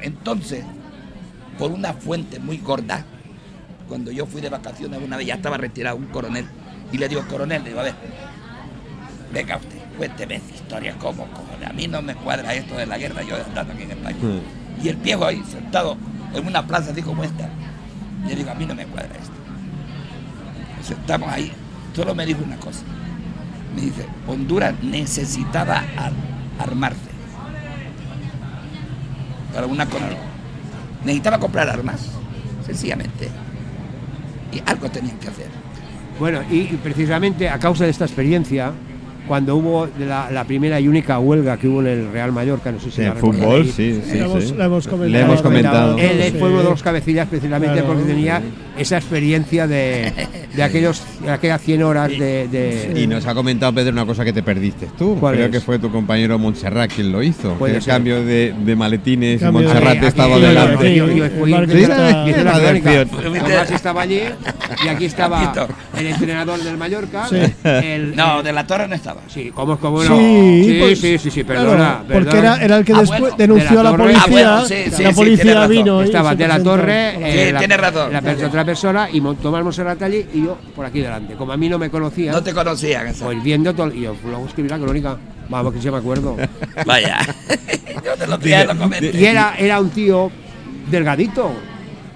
entonces, por una fuente muy gorda, cuando yo fui de vacaciones una vez, ya estaba retirado un coronel, y le digo, coronel, le digo, a ver, venga usted, cuénteme esa historia, ¿cómo, cojones? A mí no me cuadra esto de la guerra, yo estando aquí en España. Y el viejo ahí, sentado en una plaza así como esta, le digo, a mí no me cuadra esto. Sentamos ahí, solo me dijo una cosa. Me dice, Honduras necesitaba ar- armarse. Para una cosa. Necesitaba comprar armas, sencillamente. Y algo tenían que hacer. Bueno, y precisamente a causa de esta experiencia, cuando hubo la, la primera y única huelga que hubo en el Real Mallorca, no sé si Sí, la en fútbol, sí, sí, La hemos- sí. la hemos comentado. Le hemos comentado. Él fue uno de los cabecillas precisamente Claro. porque tenía esa experiencia de, de aquellos, de aquellas 100 horas de... de- Y nos ha comentado Pedro una cosa que te perdiste tú. ¿Cuál Creo es? que fue tu compañero Montserrat quien lo hizo. El ser. cambio de, de maletines Montserrat estaba aquí- delante. Yo, yo- fui estaba allí y aquí estaba el entrenador del Mallorca. Sí. El, No, de la torre no estaba. Sí, ¿cómo, cómo no? Sí, sí, pues, sí, sí, sí, claro, perdona. porque perdona. era, era el que Ah, después bueno, denunció de la a la Torre. policía. Ah, bueno, sí, sí, la policía vino Estaba se de la torre, Sí, eh, la, tiene razón. la per- otra persona y Tomás Monserrat allí y yo por aquí delante. Como a mí no me conocía, No te conocían. esa. pues viendo todo, y yo luego escribí la crónica. Vamos, que sí me acuerdo. Vaya. yo te lo traía, lo comenté. Y era, era un tío delgadito.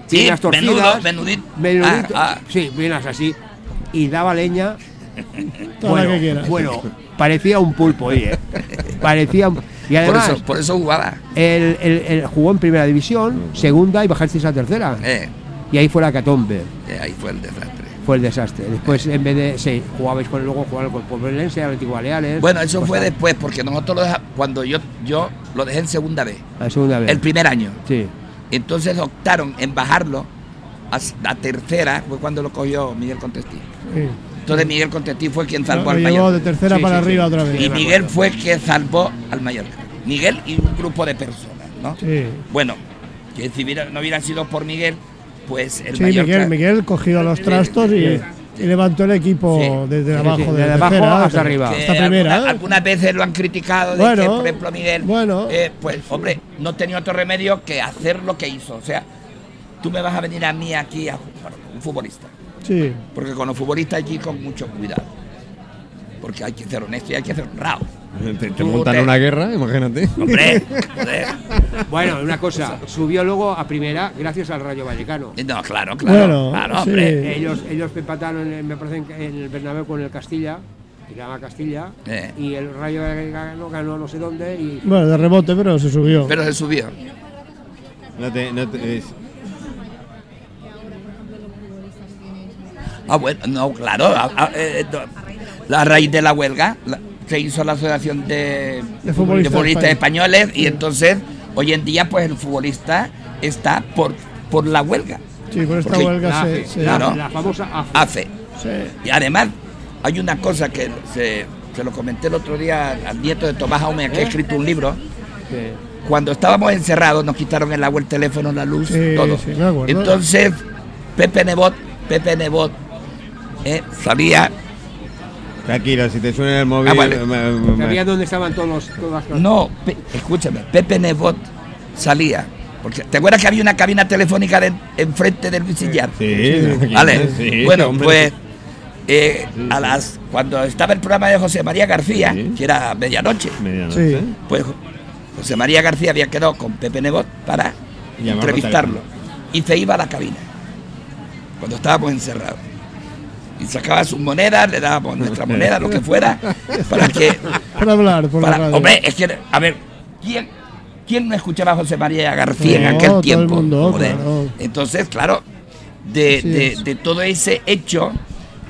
Sí, piernas torcidas, menudo, menudito. menudito, Ah, ah. Sí, piernas así. Y daba leña. Toda bueno, la que quieras. bueno, parecía un pulpo ahí, ¿eh? Parecía un- Y Por además, eso, por eso jugaba. él, él- él jugó en primera división, segunda y bajasteis a tercera. Eh, Y ahí fue la catombe. eh, ahí fue el desastre. Fue el desastre. Después, en vez de. Sí, jugabais con luego jugaron con Pobrelense, Atlético Baleares. Bueno, eso fue después, porque nosotros lo deja- cuando yo, yo lo dejé en segunda vez, La segunda vez. el primer año. Sí. Entonces optaron en bajarlo a, a tercera, fue cuando lo cogió Miguel Contestí. Sí. Entonces Miguel Contestí fue quien salvó Lo al Mallorca. de tercera Sí, para sí, sí. arriba otra vez. Y Miguel fue quien salvó al Mallorca. Miguel y un grupo de personas, ¿no? Sí. Bueno, que si hubiera- no hubiera sido por Miguel, pues el Sí, Mallorca... Miguel, Miguel cogió los trastos y, y levantó el equipo Sí. desde Sí, abajo, sí, de desde abajo tercera hasta arriba. que Hasta primera. alguna- ¿eh? algunas veces lo han criticado de Bueno, que, por ejemplo, Miguel, bueno. eh, pues, hombre, no tenía otro remedio que hacer lo que hizo. O sea, tú me vas a venir a mí aquí a jugar, un futbolista. Sí. Porque con los futbolistas hay que ir con mucho cuidado. Porque hay que ser honesto y hay que ser honrado. Te, te montan te- una guerra, imagínate. Hombre, joder. Bueno, una cosa, subió luego a primera gracias al Rayo Vallecano. No, claro, claro. Bueno, claro, sí. hombre. Ellos, ellos empataron, en- me parece, en- el Bernabéu con el Castilla, que se llama Castilla, Eh. y el Rayo Vallecano ganó no sé dónde y Bueno, de rebote, pero se subió. Pero se subió. No te- no te- es- Ah, bueno, no, claro. a- a- eh, no. La raíz de la huelga la- se hizo la Asociación de, De futbolistas Españoles y entonces hoy en día pues el futbolista está por, por la huelga. sí, por esta porque huelga la, se, se- la- Claro. la famosa AFE. Y además hay una cosa que se, se lo comenté el otro día al nieto de Tomás Jaume, que ha escrito un libro. Cuando estábamos encerrados nos quitaron el agua, el teléfono, la luz, Sí, todo. sí, me acuerdo. Entonces Pepe Nebot, Pepe Nebot eh, salía Tranquilo, si te suena el móvil. Ah, vale. me- me- me- Sabía dónde estaban todos los, todas las No, Pe- escúchame, Pepe Nebot salía. Porque, ¿Te acuerdas que había una cabina telefónica de- enfrente del Luisillar? Sí, Vale. sí, bueno, hombre. pues eh, a las cuando estaba el programa de José María García, Sí. que era medianoche, Medianoche. Sí. pues José María García había quedado con Pepe Nebot para entrevistarlo. Y se iba a la cabina cuando estábamos encerrados. Y sacaba sus monedas, le dábamos nuestra moneda, lo que fuera, para que para hablar por para- la radio. hombre, es que, a ver, ¿quién, quién no escuchaba a José María García en aquel todo el tiempo? mundo, claro. Entonces, claro, de, de- todo ese hecho,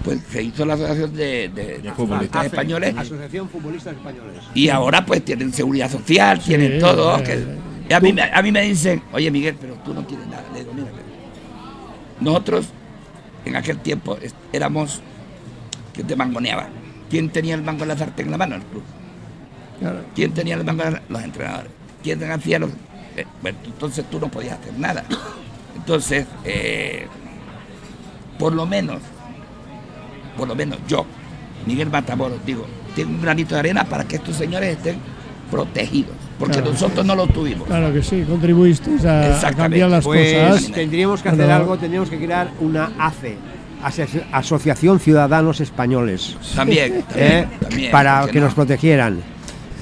pues se hizo la Asociación de, de- de Futbolistas Españoles Asociación Futbolistas Españoles. y ahora pues tienen seguridad social, Sí, tienen todo. eh, que- y a, mí, me- a mí me dicen, oye Miguel, pero tú no tienes nada. Le digo, mira, mira, nosotros en aquel tiempo éramos que te mangoneaban. ¿Quién tenía el mango de la sartén en la mano? El club. Claro. ¿Quién tenía el mango? Los entrenadores. ¿Quién hacía los.? eh, bueno, entonces tú no podías hacer nada. Entonces, eh, por lo menos, por lo menos yo, Miguel Matamoros, digo, tengo un granito de arena para que estos señores estén protegidos. Porque Claro. nosotros no lo tuvimos. Claro que sí, contribuisteis a- cambiar las Pues cosas. tendríamos que hacer Bueno. algo, tendríamos que crear una ACE, Asoci- Asociación Ciudadanos Españoles, También, también, ¿eh? también, para ¿por qué que no? nos protegieran.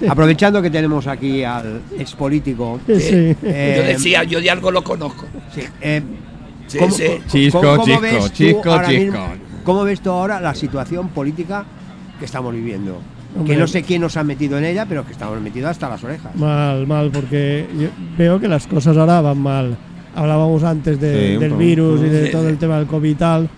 Aprovechando que tenemos aquí al expolítico. Sí, sí. eh, Yo decía, yo de algo lo conozco. sí, eh, Sí, ¿cómo- sí. Chisco, cómo- cómo chisco, ves chisco, chisco. mismo- ¿Cómo ves tú ahora la situación política que estamos viviendo? Hombre. Que no sé quién nos ha metido en ella, pero que estamos metidos hasta las orejas. Mal, mal, porque yo veo que las cosas ahora van mal. Hablábamos antes de- Sí, del virus y de todo el tema del COVID y tal,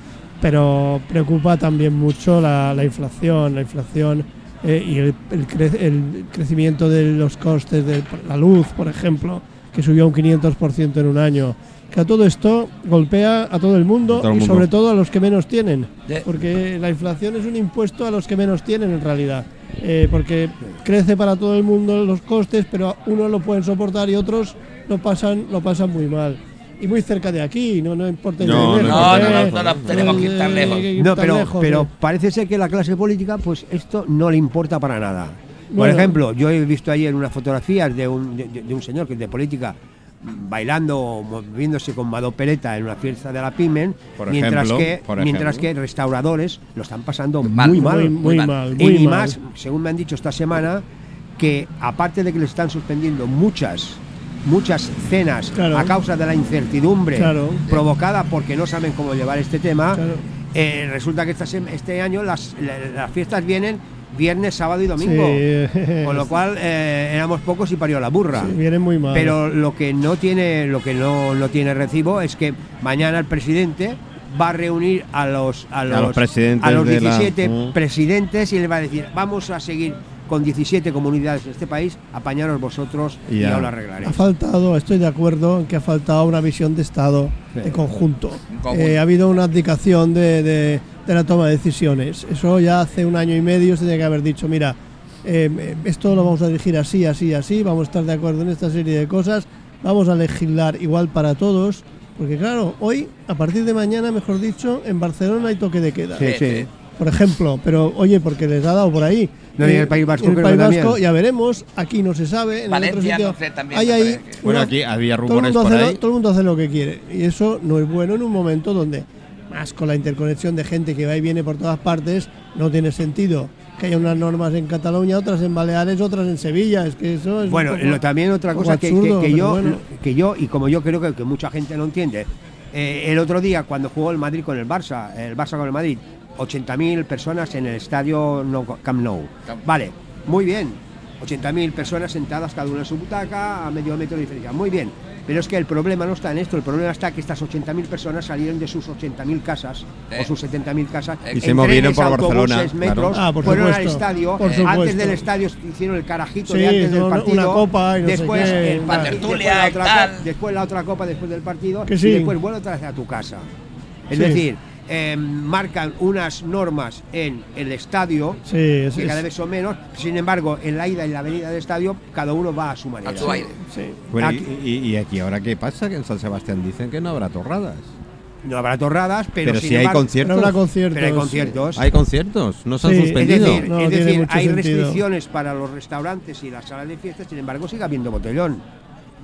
pero preocupa también mucho la, la inflación, la inflación eh, y el, el cre- el crecimiento de los costes de la luz, por ejemplo, que subió un 500% en un año. Que a todo esto golpea a todo el mundo A todo el y mundo. sobre todo a los que menos tienen. Porque la inflación es un impuesto a los que menos tienen en realidad. Eh, porque crece para todo el mundo los costes, pero unos lo pueden soportar y otros lo pasan, lo pasan muy mal. Y muy cerca de aquí, no, no importa. No, ¿eh? no, no, no, no, tenemos que ir tan Eh, lejos. No, pero, lejos, pero ¿eh? parece ser que la clase política, pues esto no le importa para nada. Por Bueno. ejemplo, yo he visto ayer unas fotografías de un, de, de un señor que es de política bailando, moviéndose con Mado Pereta en una fiesta de la Pimen, Por mientras, ejemplo, que, por mientras que restauradores lo están pasando Mal, muy mal. muy, muy mal. mal, y muy ni mal. más, según me han dicho esta semana, que aparte de que le están suspendiendo muchas muchas cenas Claro. a causa de la incertidumbre Claro. provocada porque no saben cómo llevar este tema, Claro. eh, resulta que esta este año las, la- las fiestas vienen viernes, sábado y domingo. Sí. Con lo cual eh, éramos pocos y parió la burra. Sí, viene muy mal. Pero lo que no tiene, lo que no, no tiene recibo es que mañana el presidente va a reunir a los a los, los presidentes a los de la- 17 Mm. presidentes y le va a decir vamos a seguir con 17 comunidades de este país, apañaros vosotros y, Y ya. lo ha arreglaréis. faltado, estoy de acuerdo en que ha faltado una visión de Estado Sí. de conjunto. En conjunto. Eh, ha habido una abdicación de, de- de la toma de decisiones. Eso ya hace un año y medio se tenía que haber dicho, mira, eh, esto lo vamos a dirigir así, así, así, vamos a estar de acuerdo en esta serie de cosas, vamos a legislar igual para todos, porque claro, hoy, a partir de mañana, mejor dicho, en Barcelona hay toque de queda. Sí, Sí. Por ejemplo, pero oye, porque les ha dado por ahí. Eh, No, y en el País Vasco en el creo País. Vasco ya veremos, aquí no se sabe, en el otro Valencia, sitio no sé, también hay ahí Bueno, una- aquí había todo el, rumores mundo por hace ahí. lo, todo el mundo hace lo que quiere y eso no es bueno en un momento donde más con la interconexión de gente que va y viene por todas partes no tiene sentido que haya unas normas en Cataluña, otras en Baleares, otras en Sevilla, es que eso es Bueno, poco- lo- también otra cosa que, que- yo, bueno. que yo, y como yo creo que, que mucha gente no entiende, eh, el otro día cuando jugó el Madrid con el Barça, el Barça con el Madrid, 80.000 personas en el estadio no, Camp Nou. Vale, muy bien, 80.000 personas sentadas cada una en su butaca a medio metro de diferencia, muy bien. Pero es que el problema no está en esto, el problema está que estas 80.000 personas salieron de sus 80.000 casas Eh. o sus 70.000 casas Y se en movieron trenes, por autobuses, Barcelona, metros, claro. Ah, por fueron al supuesto, estadio, por antes del estadio hicieron el carajito Sí, de antes del una- una partido, copa y no sé después, qué, el partido, después, la otra tal. co- después la otra copa después del partido Que sí. y después vuelve otra vez a tu casa. Es Sí. decir, eh, marcan unas normas en el estadio Sí, es, que cada vez son menos, sin embargo, en la ida y la venida del estadio cada uno va a su manera. A su aire. sí. Bueno, y, Aquí- y- y aquí ahora qué pasa? Que en San Sebastián dicen que no habrá torradas. No habrá torradas, pero, Pero, sin si hay embargo- conciertos. Pero habrá conciertos. pero hay conciertos. Hay conciertos, no se han Sí, es Es suspendido. decir, No es tiene decir, mucho hay sentido. restricciones para los restaurantes y las salas de fiestas, sin embargo sigue habiendo botellón.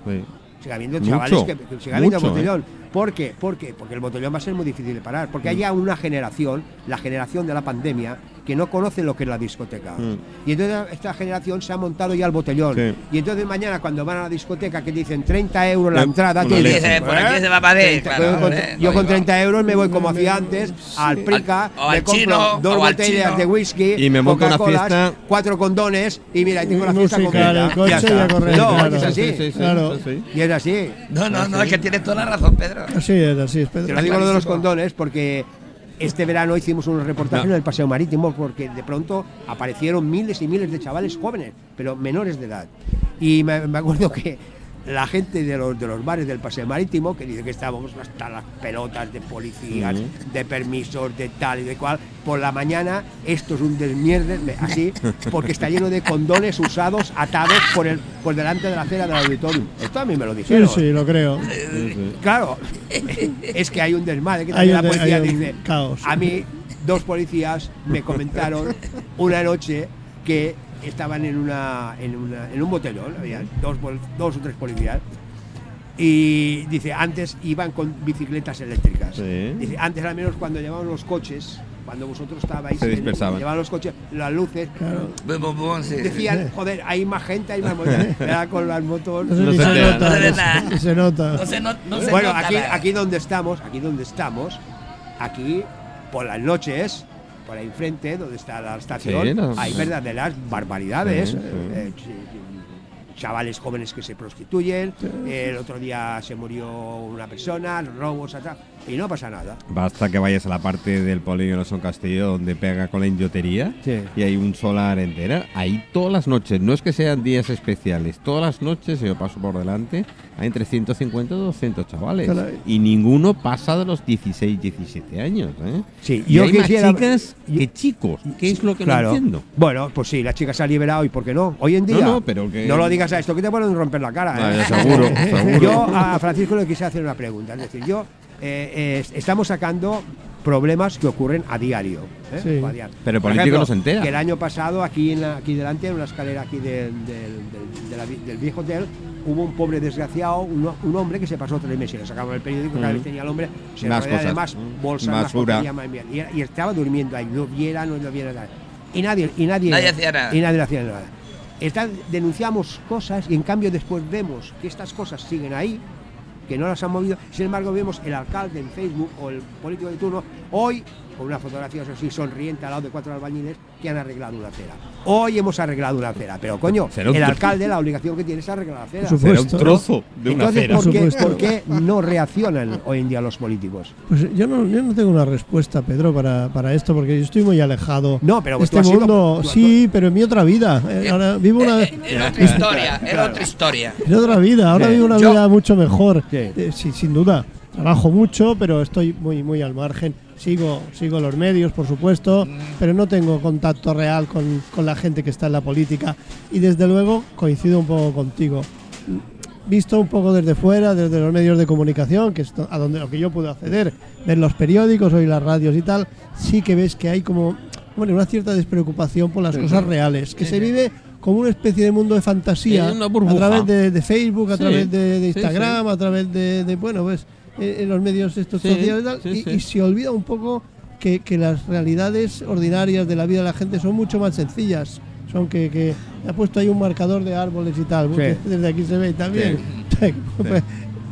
Sí. Sigue habiendo Mucho, chavales que, que sigue habiendo mucho, ¿eh? ¿Por qué? ¿Por qué? Porque el botellón va a ser muy difícil de parar. Porque hay ya una generación, la generación de la pandemia, que no conoce lo que es la discoteca. Mm. Y entonces esta generación se ha montado ya el botellón. Sí. Y entonces mañana cuando van a la discoteca que dicen 30 euros la Eh, entrada, una ¿qué leche. dicen? Por aquí se va para ver, 30, claro, yo con, eh, yo no con iba. 30 euros me voy como hacía antes al Prica, Al- me al compro chino, dos botellas chino. de whisky, Y me monto una fiesta. cuatro condones y mira, ahí tengo la Y fiesta completa. coche Ya y está. a correr, No, claro. es así. Sí, sí, sí, Claro. sí, sí. Y es así. No, no, no, es que tienes toda la razón, Pedro. Así es, así es, Pedro. Te lo digo lo de los condones porque este verano hicimos unos reportajes No. en el paseo marítimo porque de pronto aparecieron miles y miles de chavales jóvenes, pero menores de edad. Y me, me acuerdo que la gente de los, de los bares del paseo marítimo, que dice que estábamos hasta las pelotas de policías, de permisos, de tal y de cual, por la mañana esto es un desmierde, me- así, porque está lleno de condones usados, atados por, el, por delante de la acera del auditorium. Esto a mí me lo Sí, dijeron. sí, lo creo. Sí, sí. Claro, es que hay un desmadre que Hay también un la policía hay un dice. caos. A mí, dos policías me comentaron una noche que estaban en, una, en, una- en un botellón, había dos, dos o tres policías. Y dice, antes iban con bicicletas eléctricas. Sí. Dice, antes al menos cuando llevaban los coches, cuando vosotros estabais, Se en- dispersaban. llevaban los coches, las luces, decían, joder, hay más gente, hay más motos. Era con las motos. No, se nota. No se no nota. No se, no, no se bueno, nota aquí, aquí donde estamos, aquí donde estamos, aquí por las noches, por ahí enfrente, donde está la estación, Sí, no, hay verdaderas barbaridades. Sí. Eh, ch- chavales jóvenes que se prostituyen, el otro día se murió una persona, robos, y no pasa nada. Basta que vayas a la parte del polígono Son Castillo donde pega con la idiotería Sí. y hay un solar entera. Ahí todas las noches, no es que sean días especiales, todas las noches yo paso por delante, hay entre 150 y 200 chavales. Caray. Y ninguno pasa de los 16, 17 años. ¿eh? Sí, y yo hay quisiera- más chicas que chicos. ¿Qué es lo que Claro. no entiendo? Bueno, pues sí, la chica se ha liberado y ¿por qué no? Hoy en día. no, pero que- no lo digas a esto, que te pueden romper la cara. Vale, ¿eh? seguro, seguro. Yo a Francisco le quise hacer una pregunta. Es decir, yo eh, estamos sacando problemas que ocurren a diario. ¿eh? Sí. A diario. Pero el Por político no se entera. Que el año pasado, aquí, en la- aquí delante, en una escalera aquí del, del- del- de la vi- del viejo hotel, hubo un pobre desgraciado, un, un hombre que se pasó tres meses. Le sacaban el periódico, cada Mm. vez tenía el hombre, se Más cosas. más Mm. bolsas, Basura. más y, y estaba durmiendo ahí, lo viera, no lo viera nada. Y nadie, y nadie, Nadie hacía nada. Y nadie hacía nada. Está- denunciamos cosas y en cambio después vemos que estas cosas siguen ahí, que no las han movido. Sin embargo, vemos el alcalde en Facebook o el político de turno hoy con una fotografía eso sí, sonriente al lado de cuatro albañiles que han arreglado una acera. Hoy hemos arreglado una acera, pero coño, el alcalde la obligación que tiene es arreglar la acera. Será un trozo de una Entonces, acera. ¿por qué, por qué no reaccionan hoy en día los políticos? Pues yo no, yo no tengo una respuesta, Pedro, para, para esto, porque yo estoy muy alejado No, pero de tú este sido- mundo. tú- sí, pero en mi otra vida. Eh, ahora vivo una, Eh, eh, Era otra historia, era otra historia. en otra vida. Ahora vivo una Yo- vida mucho mejor. Eh, sí, sin duda. Trabajo mucho, pero estoy muy, muy al margen. Sigo, sigo los medios, por supuesto, pero no tengo contacto real con, con la gente que está en la política. Y desde luego coincido un poco contigo. Visto un poco desde fuera, desde los medios de comunicación, que es a donde lo que yo puedo acceder, ver los periódicos, oír las radios y tal, sí que ves que hay como bueno, una cierta despreocupación por las cosas reales, que se vive como una especie de mundo de fantasía Sí, una a través de, de Facebook, a Sí, través de, de sí, Instagram, a través de, de, bueno, pues en los medios estos Sí, sociales y tal, sí, y, sí. y se olvida un poco que, que las realidades ordinarias de la vida de la gente son mucho más sencillas. Son que, que ha puesto ahí un marcador de árboles y tal, desde aquí se ve también.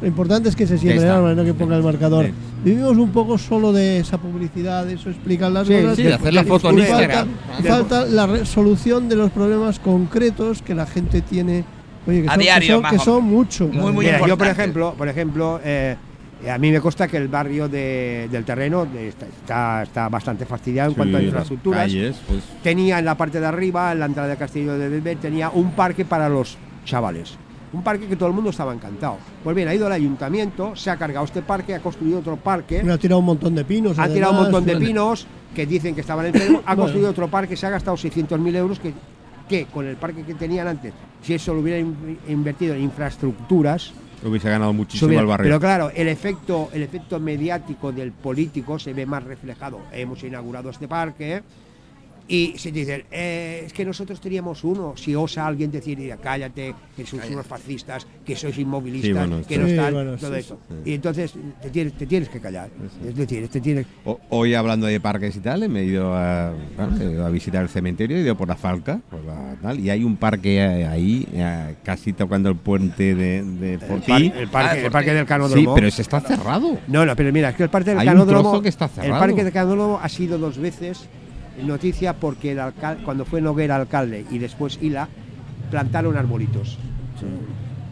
Lo importante es que se siembren está. árboles, no que ponga el marcador. Sí. Vivimos un poco solo de esa publicidad, de eso explicar las Sí, cosas. sí, de hacer la Y foto en falta- Instagram. y falta la resolución de los problemas concretos que la gente tiene. Oye, que A son, que diario, son- que son muchos. Muy, muy Mira, yo por ejemplo, por ejemplo, eh, a mí me consta que el barrio de- del terreno eh, está, está, está bastante fastidiado en Sí, cuanto a infraestructuras. calles, pues, Tenía en la parte de arriba, en la entrada del Castillo de Belver, tenía un parque para los chavales. Un parque que todo el mundo estaba encantado. Pues bien, ha ido el ayuntamiento, se ha cargado este parque, ha construido otro parque, ha tirado un montón de pinos. ha tirado un montón de pinos que dicen que estaban enfermos, ha Bueno. construido otro parque, se ha gastado 600.000 euros que, que con el parque que tenían antes, si eso lo hubiera in- invertido en infraestructuras, hubiese ganado muchísimo el barrio. Pero claro, el efecto, el efecto mediático del político se ve más reflejado. Hemos inaugurado este parque y se dicen, eh, es que nosotros teníamos uno. Si osa alguien decir, "Mira, cállate, que sois unos fascistas, que sois inmovilistas, Sí, bueno, que no Sí, están, bueno, todo sí, eso. Y entonces te tienes, te tienes que callar. Es decir, te tienes, O- Hoy hablando de parques y tal, me he ido a, bueno, he ido a visitar el cementerio, he ido por la Falca, por la tal, y hay un parque ahí, eh, casi tocando el puente de, de el, Fortí. par- el parque, Ah, el parque del sí, Canódromo. pero ese está cerrado. No, no, pero mira, es que el parque del Canódromo. trozo que está el parque del Canódromo ha sido dos veces noticia porque el alcal- cuando fue Noguera alcalde y después Ila, plantaron arbolitos.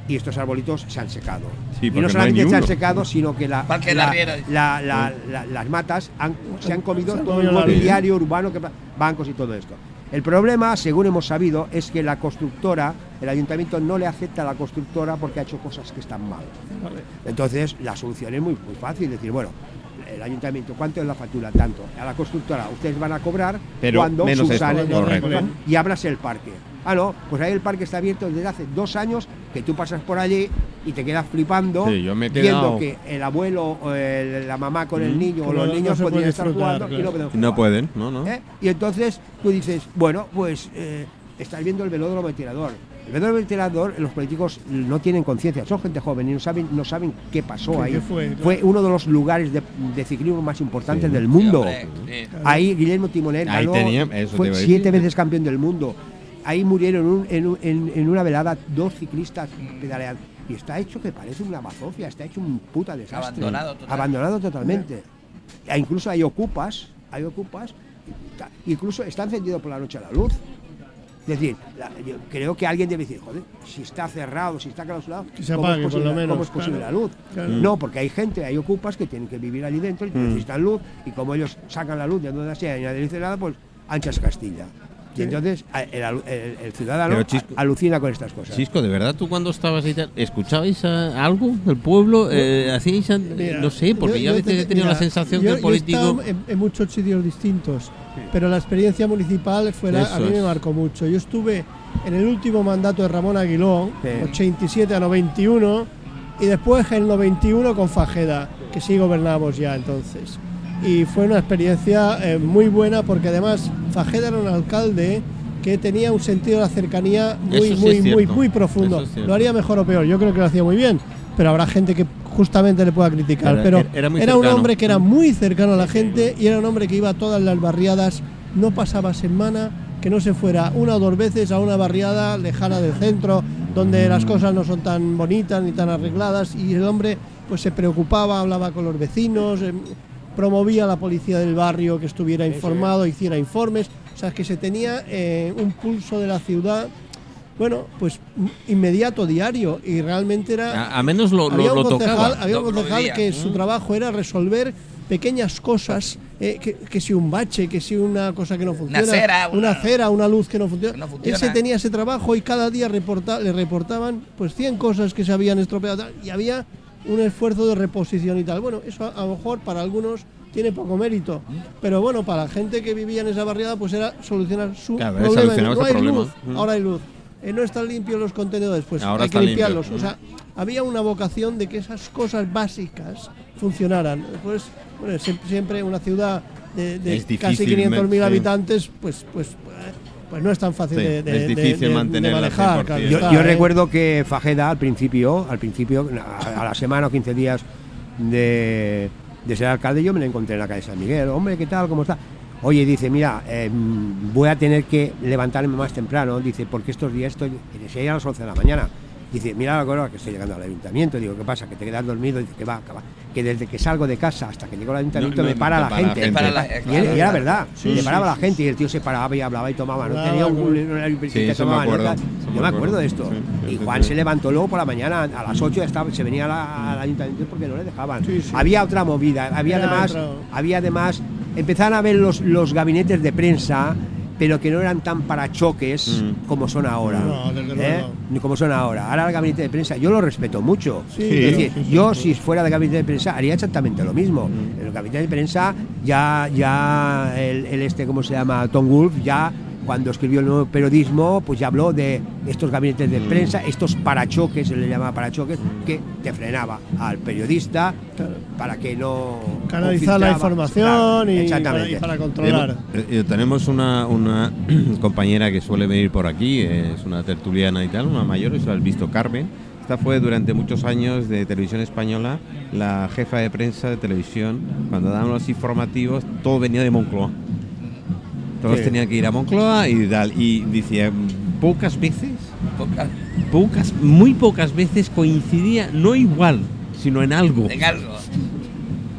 Y estos arbolitos se han secado. Sí, y no solamente se han secado, sino que la, la- la Riera. la- la- la- las matas han- se han comido Se han todo el mobiliario urbano, que, bancos y todo esto. El problema, según hemos sabido, es que la constructora, el ayuntamiento no le acepta a la constructora porque ha hecho cosas que están mal. Entonces, la solución es muy, muy fácil, decir, bueno, el ayuntamiento, ¿cuánto es la factura? Tanto. A la constructora, ustedes van a cobrar Pero cuando subsanen correcto. y abras el parque. Ah, no, pues ahí el parque está abierto desde hace dos años, que tú pasas por allí y te quedas flipando, Sí, yo me he viendo que el abuelo o el- la mamá con el Mm. niño o los no- no niños se podrían estar jugando y no pueden No jugar. pueden, no, no. ¿Eh? Y entonces tú dices, bueno, pues eh, estás viendo el velódromo de tirador. El velódromo de tirador, los políticos no tienen conciencia, son gente joven y no saben, no saben qué pasó ¿Qué- ahí. qué fue? uno de los lugares de, de ciclismo más importantes Sí. del mundo. Sí, hombre, sí. Ahí Guillermo Timoner Ahí ganó, tenía- fue siete veces campeón del mundo. Ahí murieron un- en, un- en- en una velada dos ciclistas pedaleando. Y está hecho que parece una bazofia, está hecho un puta desastre. Abandonado total. Abandonado totalmente. E incluso hay ocupas, hay ocupas, incluso está encendido por la noche la luz. Es decir, la- yo creo que alguien debe decir, joder, si está cerrado, si está clausurado, Que se ¿cómo, apague, es por lo posible, menos, cómo es posible claro. la luz? Claro. No, porque hay gente, hay ocupas que tienen que vivir allí dentro y Mm. necesitan luz, y como ellos sacan la luz de donde sea y nadie dice nada, pues anchas Castilla. Y entonces el, alu- el- el ciudadano Chisco- alucina con estas cosas. Chisco, ¿de verdad tú cuando estabas ahí escuchabais algo del pueblo? Eh, ¿Hacíais, Mira, no sé, porque yo, a veces te- he tenido mira, la sensación yo- que el yo he político... en muchos sitios distintos, pero la experiencia municipal fue la, a mí me marcó mucho. Yo estuve en el último mandato de Ramón Aguilón, Sí. 87 a 91, y después en el 91 con Fajeda, que sí gobernábamos ya entonces. Y fue una experiencia eh, muy buena porque además Fajeda era un alcalde que tenía un sentido de la cercanía muy, Eso muy, muy, muy profundo. Es. Lo haría mejor o peor, yo creo que lo hacía muy bien, pero habrá gente que justamente le pueda criticar. Era- pero era- era muy era un hombre que era muy cercano a la gente y era un hombre que iba a todas las barriadas, no pasaba semana que no se fuera una o dos veces a una barriada lejana del centro, donde las cosas no son tan bonitas ni tan arregladas, y el hombre pues se preocupaba, hablaba con los vecinos, em, promovía a la policía del barrio que estuviera informado, hiciera informes, o sea que se tenía eh, un pulso de la ciudad, bueno, pues inmediato, diario, y realmente era A, a menos lo, había lo concejal, tocaba. había un concejal que su trabajo era resolver pequeñas cosas, eh, que, que si un bache, que si una cosa que no funciona, una, una- acera, una luz que no funciona. que no Él funciona. se tenía ese trabajo y cada día reporta- le reportaban pues 100 cosas que se habían estropeado y había un esfuerzo de reposición y tal. Bueno, eso a, a lo mejor para algunos tiene poco mérito, pero bueno, para la gente que vivía en esa barriada pues era solucionar su Claro, problema. No ese hay problema. luz, Mm. ahora hay luz. Eh, no están limpios los contenedores, pues Ahora hay que limpiarlos. O sea, había una vocación de que esas cosas básicas funcionaran. Pues, bueno, siem- siempre una ciudad de, casi difícil, 500.000 sí. habitantes, pues, pues, pues, no es tan fácil Sí, de, de- es difícil de- manejar. 100%. claro Yo, ¿eh? recuerdo que Fajeda al principio, al principio, a, a la semana o 15 días de, de ser alcalde, yo me lo encontré en la calle San Miguel. Hombre, ¿qué tal? ¿Cómo está? Oye, dice, mira, eh, voy a tener que levantarme más temprano, dice, porque estos días estoy, se a las 11 de la mañana. Dice, mira la hora que estoy llegando al ayuntamiento. Digo, ¿qué pasa? Que te quedas dormido. Dice, que va, que va. Que desde que salgo de casa hasta que llego al ayuntamiento No, no, me para la para gente. gente. Para la- y, era- claro, y era claro. verdad. Sí, le sí, paraba la sí, gente y el tío se paraba y hablaba y tomaba. No tenía un, Sí, que me tomaba acuerdo, me Yo me acuerdo acuerdo. de esto. Y Juan sí. se levantó luego por la mañana, a las 8 ya estaba, se venía la- al ayuntamiento porque no le dejaban. Sí, sí. Había otra movida. Había Era además, había además, empezaron a ver los, los gabinetes de prensa pero que no eran tan parachoques Mm. como son ahora. No, desde ¿eh? luego. Ni como son ahora. Ahora el gabinete de prensa, yo lo respeto mucho. Sí, es decir, sí, sí, yo sí. si fuera de gabinete de prensa haría exactamente lo mismo. Mm. En el gabinete de prensa ya, ya el, el este, ¿cómo se llama? Tom Wolf, ya cuando escribió el nuevo periodismo, pues ya habló de estos gabinetes de prensa, estos parachoques, se le llama parachoques, que te frenaba al periodista Claro. para que no... Canalizar la información Claro, y, para, exactamente. y para controlar. Eh, eh, tenemos una, una compañera que suele venir por aquí, eh, es una tertuliana y tal, una mayor, eso lo has visto, Carmen. Esta fue durante muchos años de televisión española la jefa de prensa de televisión. Cuando daban los informativos, todo venía de Moncloa. Todos Sí. tenían que ir a Moncloa y tal. Y decía, pocas veces, Poca- pocas, muy pocas veces coincidía, no igual, sino en algo En algo.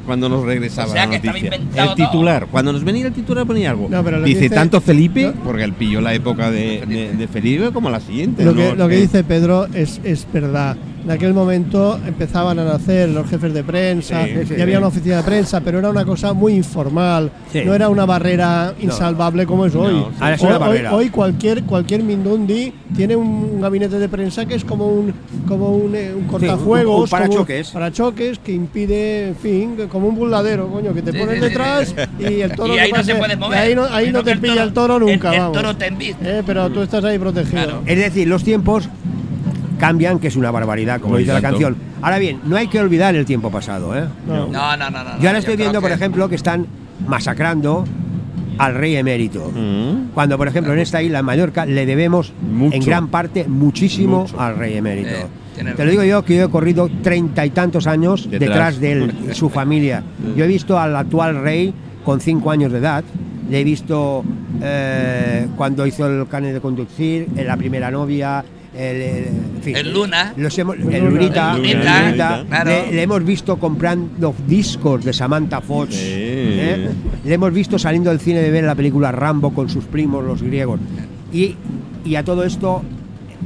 cuando nos regresaba O sea, la que estaba noticia. inventado El titular, cuando nos venía el titular ponía algo. No, pero lo dice, dice- tanto Felipe, no. porque él pilló la época de, de- de Felipe como la siguiente. Lo ¿no? que, lo que Eh, dice Pedro es, es verdad. En aquel momento empezaban a nacer los jefes de prensa Sí, sí, y había sí. una oficina de prensa, pero era una cosa muy informal. Sí. No era una barrera insalvable como es No, hoy. sí. Ahora es Hoy- una hoy, barrera. hoy cualquier cualquier Mindundi tiene un gabinete de prensa que es como un como un, eh, un cortafuegos, un parachoques. como- parachoques que impide, en fin, como un burladero, coño, que te Sí, pones detrás sí. y el toro y ahí no pase- se puede mover. ahí no, ahí no te pilla el toro nunca, el, vamos. El toro te. Eh, pero tú estás ahí protegido. Claro. Es decir, los tiempos cambian, que es una barbaridad, como dice la canción. Ahora bien, no hay que olvidar el tiempo pasado. ¿eh? No. No, no, no. no Yo ahora no, estoy viendo, por ejemplo, que están masacrando al rey emérito. Mm. Cuando, por ejemplo, en esta isla, en Mallorca, le debemos Mucho. en gran parte muchísimo Mucho. al rey emérito. Eh, Te lo digo yo que yo he corrido treinta y tantos años Detrás. detrás, de él y su familia. Yo he visto al actual rey con cinco años de edad. Le he visto eh, cuando hizo el carnet de conducir, en la primera novia. El, el- en fin. El Luna. Los hemos- el Luna. Lunita, El el Lunita, Lunita. claro. Le, le hemos visto comprando discos de Samantha Fox. Sí. ¿eh? Le hemos visto saliendo del cine de ver la película Rambo con sus primos, los griegos. Y, y a todo esto,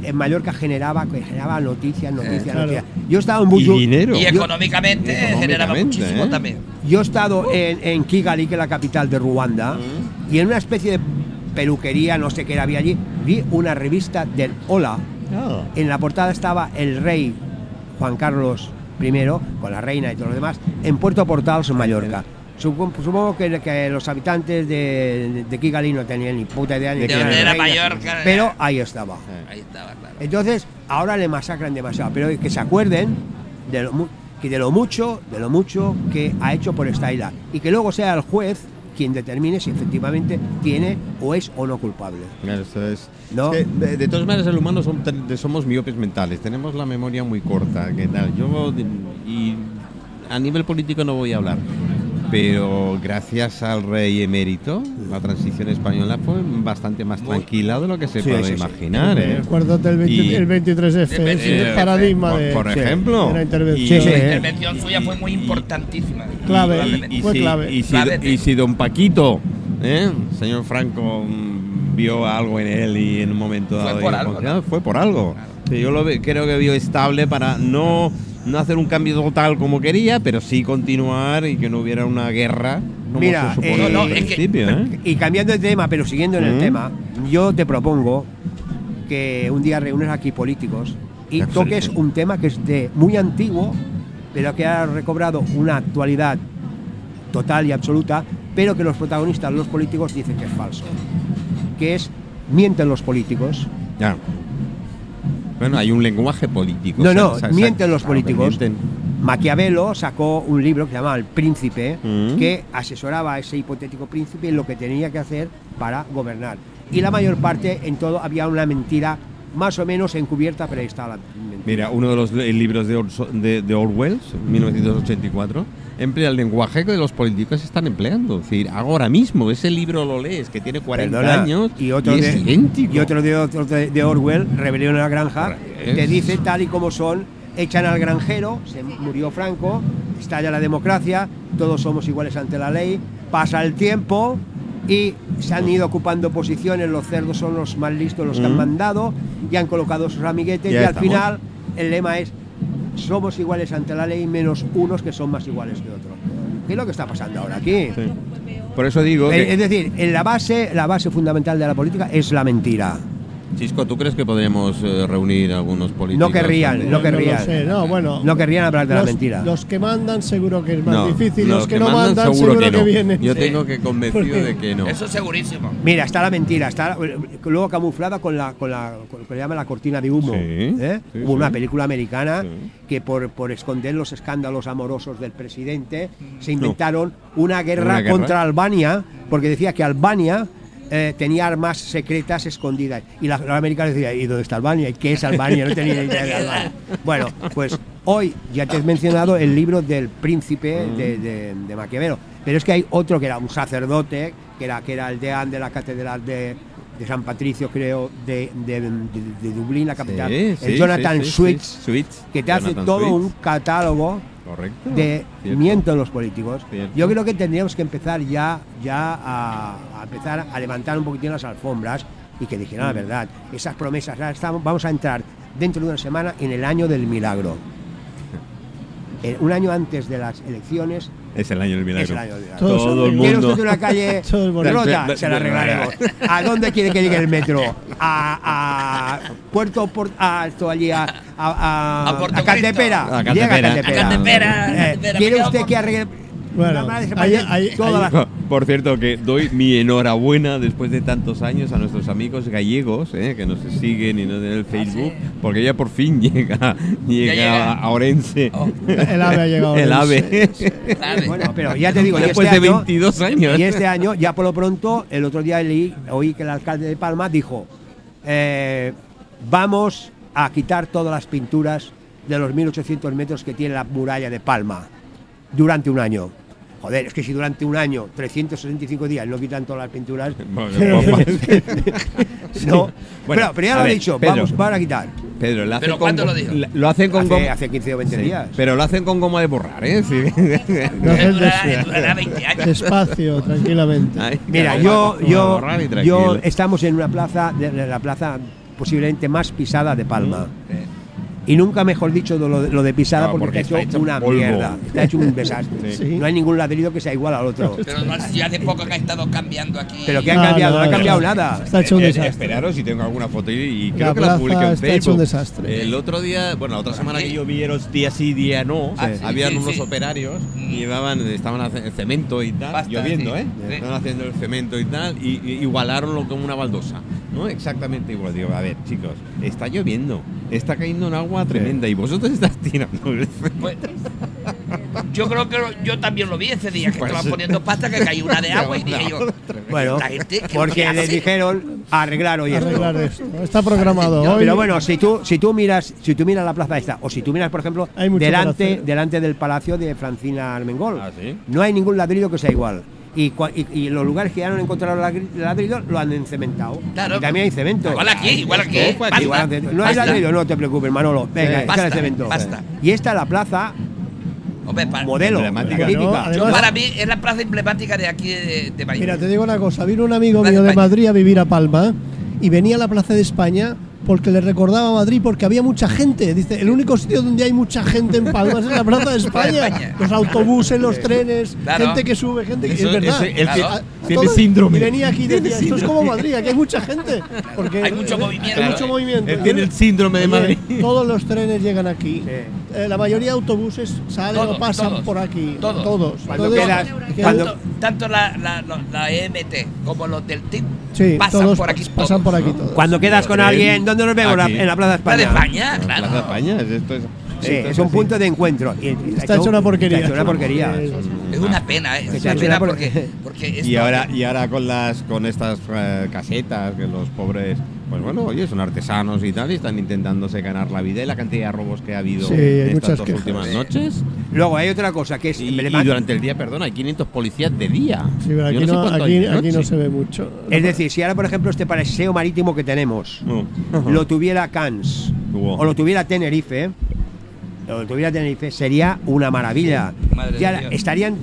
en Mallorca generaba, generaba noticias, noticias, Claro. noticias. Yo he estado en Y mucho- dinero. Y económicamente, Económicamente, generaba muchísimo ¿eh? también. Yo he estado en, en Kigali, que es la capital de Ruanda, y en una especie de peluquería, no sé qué era, había allí, vi una revista del Hola. Ah. En la portada estaba el rey Juan Carlos I, con la reina y todo lo demás, en Puerto Portals, en Mallorca. Supongo, que, que los habitantes de, de Kigali no tenían ni puta idea ni De dónde era Mallorca. Pero ahí estaba. Ahí estaba, claro. Entonces, ahora le masacran demasiado, pero que se acuerden de lo, que de lo mucho, de lo mucho que ha hecho por esta isla y que luego sea el juez quien determine si efectivamente tiene o es o no culpable. Eso es. No. Es que, de, de todas maneras, el humano son- somos miopes mentales, tenemos la memoria muy corta. ¿qué tal? Yo, y a nivel político no voy a hablar, pero gracias al rey emérito, la transición española fue bastante más tranquila de lo que se Sí, puede sí, sí. imaginar. ¿eh? Acuérdate el, 20 Y- el 23F, El es el 23F, paradigma por, de, por ejemplo. de la intervención. Y- Sí, sí. La intervención suya fue muy importantísima. Clave. Y, Fue clave. y si- Clave. y si don Paquito, ¿eh? señor Franco, mm, vio algo en él y en un momento Fue dado por dijo, algo, "Confianza", ¿no? fue por algo. Claro. Sí, yo lo creo que vio estable para no, no hacer un cambio total como quería, pero sí continuar y que no hubiera una guerra. Como Mira, se eh, no, es que- ¿eh? Y cambiando de tema, pero siguiendo en el Mm. tema, yo te propongo que un día reúnes aquí políticos y toques un tema que es de muy antiguo, pero que ha recobrado una actualidad total y absoluta, pero que los protagonistas, los políticos, dicen que es falso. Que es mienten los políticos. Ya. Bueno, hay un lenguaje político. No, o sea, no, mienten los claro políticos. mienten. Maquiavelo sacó un libro que se llamaba El Príncipe, Mm. que asesoraba a ese hipotético príncipe en lo que tenía que hacer para gobernar. Y la mayor parte, en todo, había una mentira más o menos encubierta, pero ahí estaba la mentira. Mira, uno de los li- libros de, Orso- de, de Orwell, 1984, emplea el lenguaje que los políticos están empleando. Es decir, ahora mismo, ese libro lo lees, que tiene 40 Perdona, años, y otro, es de, idéntico. y otro de, otro de- de Orwell, Rebelión en la Granja, Es- te dice tal y como son, echan al granjero, se murió Franco, estalla la democracia, todos somos iguales ante la ley, pasa el tiempo y se han ido ocupando posiciones, los cerdos son los más listos, los que han mandado, y han colocado sus amiguetes, Ya y al estamos. final el lema es, somos iguales ante la ley, menos unos que son más iguales que otros. ¿Qué es lo que está pasando ahora aquí? Sí. Por eso digo, Eh, que- Es decir, en la base, la base fundamental de la política es la mentira. Chisco, ¿tú crees que podríamos eh, reunir algunos políticos? No querrían, no querrían. lo sé, no, bueno. No querrían hablar de la los, mentira. Los que mandan seguro que es más No, difícil, los, que, no mandan, mandan seguro, que, no. vienen. Yo Sí. tengo que convencido de que no. Eso es segurísimo. Mira, está la mentira, está luego camuflada con la con la con lo que llama la cortina de humo. Sí, ¿eh? sí, Hubo una película americana Sí. que por, por esconder los escándalos amorosos del presidente se inventaron una guerra, ¿Una guerra? contra Albania porque decía que Albania eh, tenía armas secretas escondidas y la, los americanos decían ¿y dónde está Albania? ¿y qué es Albania? No tenía ni idea de Albania. Bueno, pues hoy ya te he mencionado el libro del príncipe de, de, de Maquiavelo, pero es que hay otro que era un sacerdote, que era, que era el deán de la catedral de, de San Patricio, creo, de, de, de- de Dublín, la capital, Sí, el sí, Jonathan sí, sí, Swift, sí. Swift. que te hace todo un catálogo Correcto. de Cierto. miento en los políticos. Cierto. Yo creo que tendríamos que empezar ya, ya a, a empezar a levantar un poquitín las alfombras y que dijeran Mm. la verdad. Esas promesas, ahora estamos, vamos a entrar dentro de una semana en el año del milagro. Eh, un año antes de las elecciones Es el año del milagro. es el año del milagro. Todo Todo el el ¿Quiere mundo. usted una calle Todo el bonito. rota? Se la arreglaremos. ¿A dónde quiere que llegue el metro? ¿A, a Puerto Por- a esto allí a, a, a, A Puerto a Cantepera? A Llega Cantepera. A Cantepera, Eh, ¿Quiere usted que arregle Bueno, la ahí- ahí- todas ahí- las- Por cierto, que doy mi enhorabuena después de tantos años a nuestros amigos gallegos eh, que nos siguen y nos en el Facebook, porque ya por fin llega, llega, llega. a Orense. Oh, El ave ha llegado. El ave. Bueno, pero ya te digo, Después este de año- 22 años. Y este año, ya por lo pronto, el otro día leí, oí que el alcalde de Palma dijo, eh, vamos a quitar todas las pinturas de los 1800 metros que tiene la muralla de Palma durante un año. Joder, es que si durante un año, 365 días, no quitan todas las pinturas, Bueno, no. Bueno, pero, pero ya a lo ver, he dicho, Pedro. vamos, van a quitar. Pedro, lo hacen ¿Pero con lo dijo? la- Lo hacen con Hace, goma. hace 15 o 20 Sí, días. Pero lo hacen con goma de borrar, ¿eh? Sí. No Durará- des- durará 20 años. Despacio, tranquilamente. Ay, Mira, yo, yo, yo estamos en una plaza, de, de la plaza posiblemente más pisada de Palma. Eh, Y nunca mejor dicho lo, de- lo de pisada No, porque, porque está está hecho hecho una polvo. mierda. Está hecho un desastre. Sí. Sí. No hay ningún ladrillo que sea igual al otro. Pero no si hace poco que ha estado cambiando aquí. Pero que ha No, cambiado, no, no, ha no. cambiado nada. Está hecho un Eh, eh, desastre. esperaros si tengo alguna foto y, y creo La que la publiqué en está hecho un desastre. El otro día, bueno, la otra semana que llovieron día sí, día no, Ah, sí, habían sí, unos sí. operarios Mm. y llevaban, estaban haciendo cemento y tal, Basta, lloviendo, sí. ¿eh? Sí. Estaban haciendo el cemento y tal, y, y igualaronlo como una baldosa, ¿no? Exactamente igual. Digo, a ver, chicos, está lloviendo, está cayendo un agua tremenda y vosotros estáis tirando Pues, yo creo que lo- yo también lo vi ese día que Pues estaban poniendo pasta que cayó una de agua y dije yo. Bueno, esta gente, ¿qué es lo porque hace? dijeron arreglar hoy esto. Arreglar esto. Está programado hoy. Pero bueno, si tú, si tú miras, si tú miras la plaza esta, o si tú miras, por ejemplo, Hay mucho por delante, hacer. delante del palacio de Francina Armengol, Ah, ¿sí? no hay ningún ladrillo que sea igual. Y, cua- y, y los lugares que ya no han encontrado ladri- ladrillo lo han encementado. Claro. Y también hay cemento. Igual aquí, igual aquí. Basta, Igual hace- no hay basta. ladrillo, no te preocupes, Manolo. Venga, Sí. Basta, cemento. basta. Y esta es la plaza Hombre, modelo, Emblemática. típica. No, además- para mí es la plaza emblemática de aquí de, de. Mira, te digo una cosa. Vino un amigo mío de. Madrid a vivir a Palma y venía a la Plaza de España porque le recordaba a Madrid porque había mucha gente. Dice, el único sitio donde hay mucha gente en Palma es en la Plaza de España. Los autobuses, los trenes, Claro. gente que sube, gente que... Eso- es verdad. ese- el que A- a tiene todos- síndrome. Y venía aquí y decía, esto es como Madrid, aquí hay mucha gente. Porque Hay mucho movimiento. Hay mucho movimiento. Él tiene el síndrome de Oye, Madrid. Todos los trenes llegan aquí. Sí. Eh, la mayoría de autobuses salen Todos, o pasan todos, por aquí. todos. Cuando Entonces, quedas- que- cuando- tanto, tanto la, la, la- la EMT como los del TIC Sí, pasan todos por aquí. pasan todos, por aquí ¿no? todos. Cuando quedas con alguien, ¿dónde nos vemos? La- aquí. En la Plaza de La de España. España, claro. Plaza España, es- esto es. Sí, esto es un así. punto de encuentro. Y- Está hecho una porquería. Está hecho una porquería. Es una pena, ¿eh? Es una pena porque, porque Y ahora, y ahora con las con estas eh, casetas que los pobres, pues bueno, oye, son artesanos y tal, y están intentándose ganar la vida y la cantidad de robos que ha habido Sí, en estas dos últimas noches. Luego hay otra cosa que es Y, y durante el día, perdón, hay 500 policías de día. Sí, pero aquí, no, aquí, aquí se ve mucho. Es decir, si ahora, por ejemplo, este paseo marítimo que tenemos lo tuviera Cannes Wow. o lo tuviera Tenerife, lo tuviera Tenerife, sería una maravilla. Madre Ya de Dios. estarían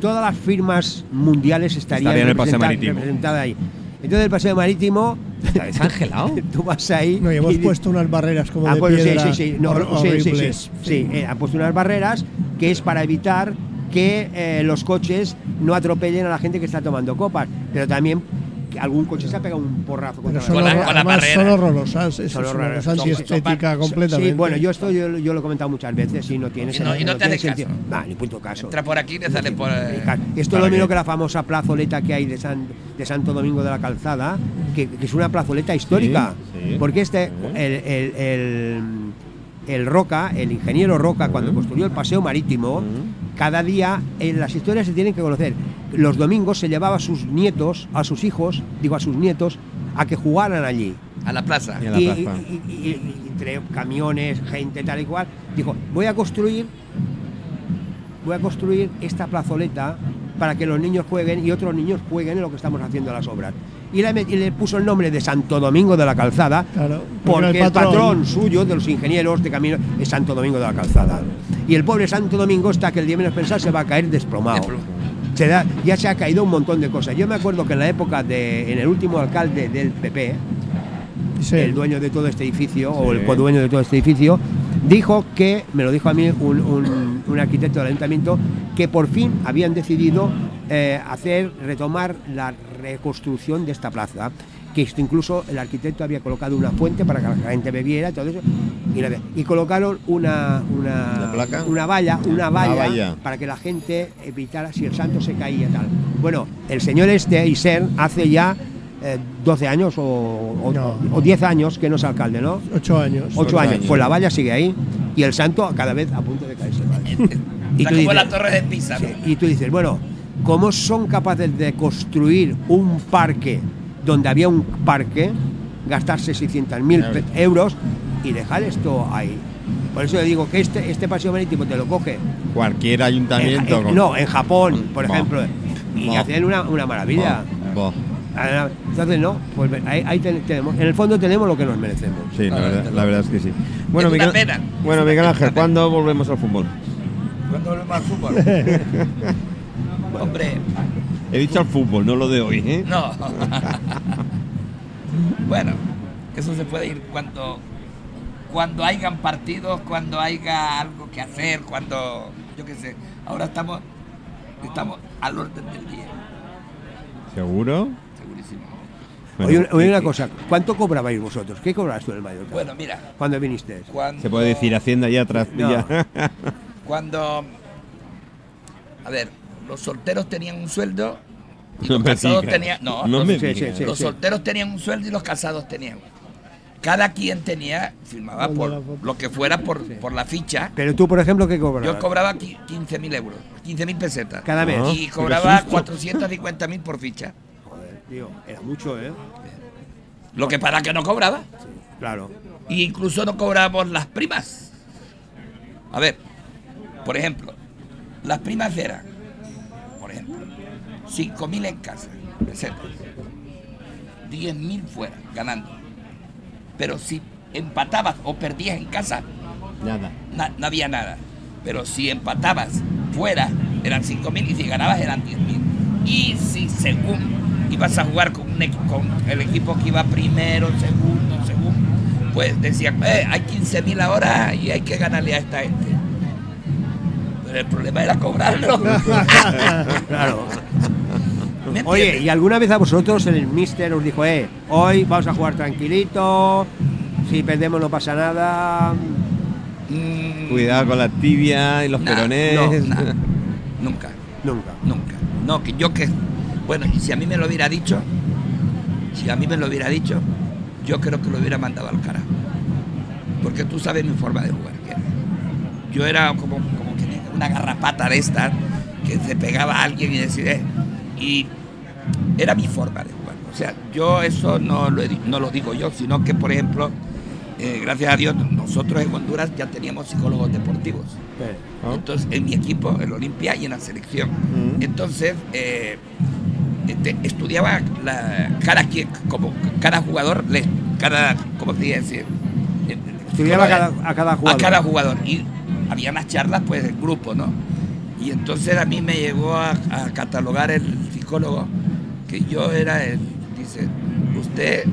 todas las firmas mundiales estarían, representadas ahí. Entonces el paseo marítimo, Está desangelado. tú vas ahí. No, y hemos y- puesto unas barreras como Ah, de pues sí, piedra sí, sí, no, sí, sí, sí, horribles. sí, eh, han puesto unas barreras que es para evitar que eh, los coches no atropellen a la gente que está tomando copas, pero también algún coche se ha pegado un porrazo contra son, Con la- con la barrera. son horrorosas. Eso Son es una horrorosas. Son- antiestética son- completamente. Sí, bueno, yo esto yo, yo lo he comentado muchas veces y no tiene Y no- y no te hace sentido. caso. Nah, ni punto caso. entra por aquí y le sale por. eh, Esto es ¿Para lo mismo que la famosa plazoleta que hay de, San, de Santo Domingo de la Calzada, que, que es una plazoleta histórica. Sí, sí. Porque este, el, el- el- el Roca, el ingeniero Roca, cuando construyó el paseo marítimo. Cada día en las historias se tienen que conocer. Los domingos se llevaba a sus nietos, a sus hijos, digo a sus nietos, a que jugaran allí. a la plaza. Y a la Y, plaza. y- y- y- y entre camiones, gente tal y cual, dijo, voy a construir, voy a construir esta plazoleta para que los niños jueguen y otros niños jueguen en lo que estamos haciendo las obras. Y le, met- y le puso el nombre de Santo Domingo de la Calzada, Claro, porque el patrón. suyo, de los ingenieros de camino, es Santo Domingo de la Calzada. Y el pobre Santo Domingo está que el día menos pensar se va a caer desplomado. Desplo- Se da- ya se ha caído un montón de cosas. Yo me acuerdo que en la época de, en el último alcalde del PP, Sí. el dueño de todo este edificio, o el codueño de todo este edificio, dijo que, me lo dijo a mí un, un- un arquitecto del ayuntamiento, que por fin habían decidido eh, hacer, retomar la reconstrucción de esta plaza. que esto incluso el arquitecto había colocado una fuente para que la gente bebiera y todo eso. Y, la- y colocaron una, una, ¿Una placa? una valla, una Una valla, valla. para que la gente evitara si el santo se caía tal. Bueno, el señor este, Isen, hace ya eh, 12 años o, o, No. o 10 años que no es alcalde, ¿no? Ocho años. Ocho Ocho años. años. Pues la valla sigue ahí y el santo cada vez a punto de caerse. Y Está tú como dices- la torre de Pisa, ¿no? Sí, Y tú dices, bueno, ¿cómo son capaces de construir un parque donde había un parque, gastarse 600.000 Claro. pe- euros y dejar esto ahí? Por eso yo digo que este, este paseo marítimo te lo coge. Cualquier En, ayuntamiento. en- no, en Japón, por Bo. ejemplo. Y Bo. hacen una, una maravilla. Bo. Bo. Entonces, no, pues ahí, ahí ten- tenemos. En el fondo tenemos lo que nos merecemos. Sí, la verdad, desde la verdad es que sí. Bueno, Es una Miguel, pena. bueno, Miguel Ángel, ¿cuándo volvemos al fútbol? ¿Cuándo volvemos al fútbol? Hombre, He dicho al fútbol, no lo de hoy, ¿eh? no. bueno, eso se puede ir cuando cuando hayan partidos, cuando haya algo que hacer, cuando yo qué sé. Ahora estamos estamos al orden del día, ¿Seguro? segurísimo. Bueno, Oye, oye, ¿qué- una cosa, ¿cuánto cobrabais vosotros? ¿Qué cobrabas tú en el Mallorca? Bueno, mira, Cuando viniste. cuando Se puede decir Hacienda ya atrás. No. ya. cuando a ver, los solteros tenían un sueldo y No los casados tenían no, No los- Sí, sí, sí. los solteros tenían un sueldo y los casados tenían. Cada quien tenía, firmaba por lo que fuera por, por la ficha. Pero tú, por ejemplo, ¿qué cobrabas? Yo cobraba 15.000 euros, 15.000 pesetas. Cada mes. Y cobraba susto. 450.000 por ficha. Joder, tío, era mucho, ¿eh? Lo que para que no cobraba. Claro. Y incluso no cobrábamos las primas. A ver, por ejemplo, las primas eran, 5.000 en casa, pesetas, 10.000 fuera, ganando. Pero si empatabas o perdías en casa, Nada. na- no había nada. Pero si empatabas fuera, eran 5.000 y si ganabas eran 10.000. Y si según ibas a jugar con, un equi- con el equipo que iba primero, segundo, segundo, pues decían, eh, hay 15.000 ahora y hay que ganarle a esta gente. Pero el problema era cobrarlo. Claro. ¿Me Oye? ¿y alguna vez a vosotros el mister os dijo, eh, hoy vamos a jugar tranquilito, si perdemos no pasa nada? Mm, Cuidado con la tibia y los Nah, perones. no, nah, nunca. Nunca. Nunca. No, que yo que. Bueno, y si a mí me lo hubiera dicho, si a mí me lo hubiera dicho, yo creo que lo hubiera mandado al carajo. Porque tú sabes mi forma de jugar. Yo era como, como que una garrapata de estas que se pegaba a alguien y decía. "Eh", Y era mi forma de jugar. O sea, yo eso no lo, no lo digo yo, sino que, por ejemplo, eh, gracias a Dios, nosotros en Honduras ya teníamos psicólogos deportivos. ¿no? Entonces, en mi equipo, el Olimpia y en la selección. Mm. Entonces, eh, este, estudiaba la, cada, como, cada jugador, le, cada, ¿cómo decir? Eh, Estudiaba a cada, a cada jugador. a cada jugador. Y había unas charlas, pues, en grupo, ¿no? Y entonces a mí me llegó a, a catalogar el psicólogo que yo era el, dice, usted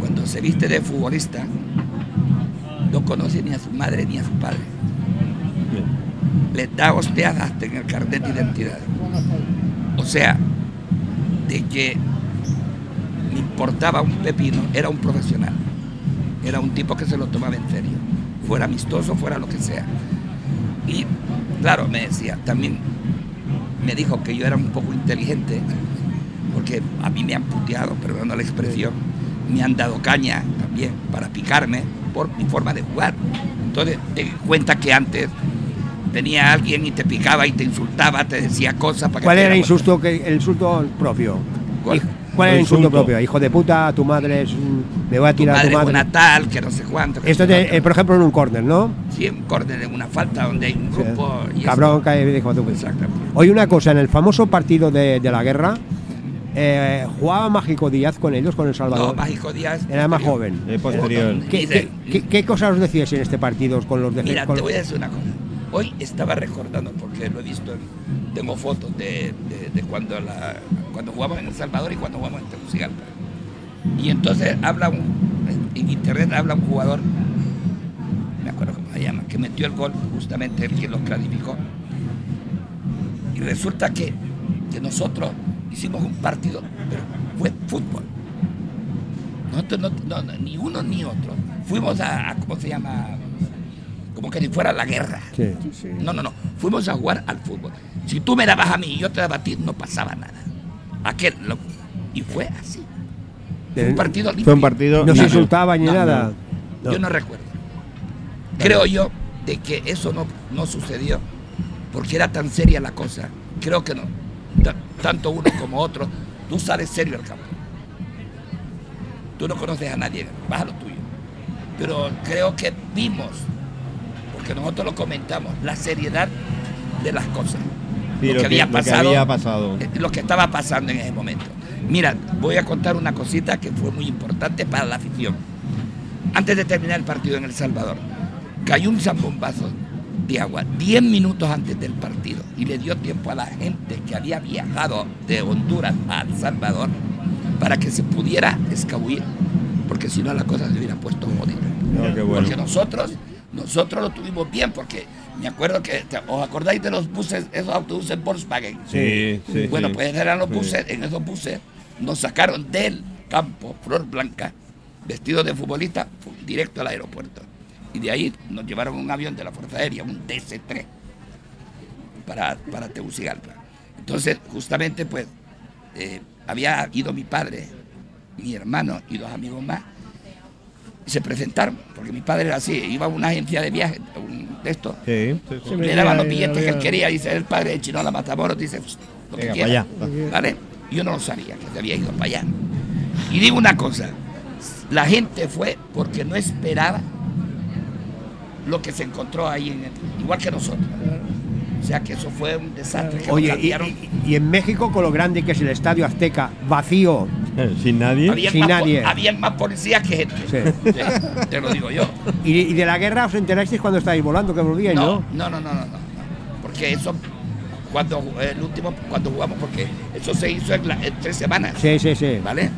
cuando se viste de futbolista no conoce ni a su madre ni a su padre. Les da hostias hasta en el carnet de identidad. O sea, de que me importaba un pepino, era un profesional. Era un tipo que se lo tomaba en serio. Fuera amistoso, fuera lo que sea. Y claro, me decía, también me dijo que yo era un poco inteligente, porque a mí me han puteado, perdonando la expresión, me han dado caña también para picarme por mi forma de jugar. Entonces, en cuenta que antes venía alguien y te picaba y te insultaba, te decía cosas para que ¿Cuál te era el insulto, que, el insulto propio? ¿Cuál? ¿Cuál era el insulto Insulto. propio? Hijo de puta, tu madre es un- me voy a Tu tirar a madre tu es madre. una tal, que no sé cuánto. que Esto, no te- eh, por ejemplo, en un córner, ¿no? Sí, en córner, en una falta donde hay un grupo. y Cabrón, esto. cae, hijo de tu puta. Exactamente. Oye, una cosa, en el famoso partido de, de la guerra, eh, ¿jugaba Mágico Díaz con ellos, con El No, Salvador? Mágico Díaz. Era más joven. Eh, posterior. ¿Qué, qué- qué- qué cosas os decíais en este partido con los de Mira, con- te voy a decir una cosa. Hoy estaba recordando, porque lo he visto, en- tengo fotos de, de- de cuando, la, cuando jugamos en El Salvador y cuando jugamos en Tegucigalpa. Y entonces habla un, en internet habla un jugador, me acuerdo cómo se llama, que metió el gol, justamente el que lo clasificó. Y resulta que, que nosotros hicimos un partido, pero fue fútbol. Nosotros no, no- no, ni uno ni otro. Fuimos a, a- ¿cómo se llama? Como que si fuera la guerra. Sí. No, no, no. Fuimos a jugar al fútbol. Si tú me dabas a mí y yo te daba a ti, no pasaba nada. Aquel, lo- y fue así. Fue un partido limpio. Fue un partido. No se limpio. insultaban ni No, nada. Yo no recuerdo. Creo yo de que eso no, no sucedió porque era tan seria la cosa. Creo que no. Ta- tanto uno como otro. Tú sales serio al campo. Tú no conoces a nadie, vas a lo tuyo. Pero creo que vimos, porque nosotros lo comentamos, la seriedad de las cosas. Sí, lo, que había lo que pasado, había pasado. eh, lo que estaba pasando en ese momento. Mira, voy a contar una cosita que fue muy importante para la afición. Antes de terminar el partido en El Salvador, cayó un zambombazo de agua 10 minutos antes del partido y le dio tiempo a la gente que había viajado de Honduras a El Salvador para que se pudiera escabullir, porque si no la cosa se hubiera puesto jodida. No, bueno. Porque nosotros, nosotros lo tuvimos bien, porque me acuerdo que, ¿os acordáis de los buses, esos autobuses Volkswagen? Sí, sí. Bueno, sí. pues eran los Sí. buses, en esos buses nos sacaron del campo, Flor Blanca, vestidos de futbolista, fu- directo al aeropuerto. Y de ahí nos llevaron un avión de la Fuerza Aérea, un DC-3, para, para Tegucigalpa. Entonces, justamente, pues, eh, había ido mi padre, mi hermano y dos amigos más, y se presentaron, porque mi padre era así, iba a una agencia de viaje, un, de esto, Sí, sí, sí. Sí, le daban los Había- billetes que él quería, dice el padre de Chinola Matamoros, dice "Pss, lo que Venga, quiera. para allá. ¿Vale? Yo no lo sabía, que se había ido para allá. Y digo una cosa, la gente fue porque no esperaba lo que se encontró ahí, en el- igual que nosotros. O sea que eso fue un desastre. que nos Oye, y- y en México, con lo grande que es el Estadio Azteca, vacío. Sin nadie. habían, sin más, po- nadie. habían más policías que gente. Sí. Te lo digo yo. Y, y de la guerra os enterasteis cuando estáis volando, que volvíais, No, ¿no? no, no, no, no, no. Porque eso, cuando el último, cuando jugamos, porque eso se hizo en, la- en tres semanas. Sí, sí, sí. ¿Vale?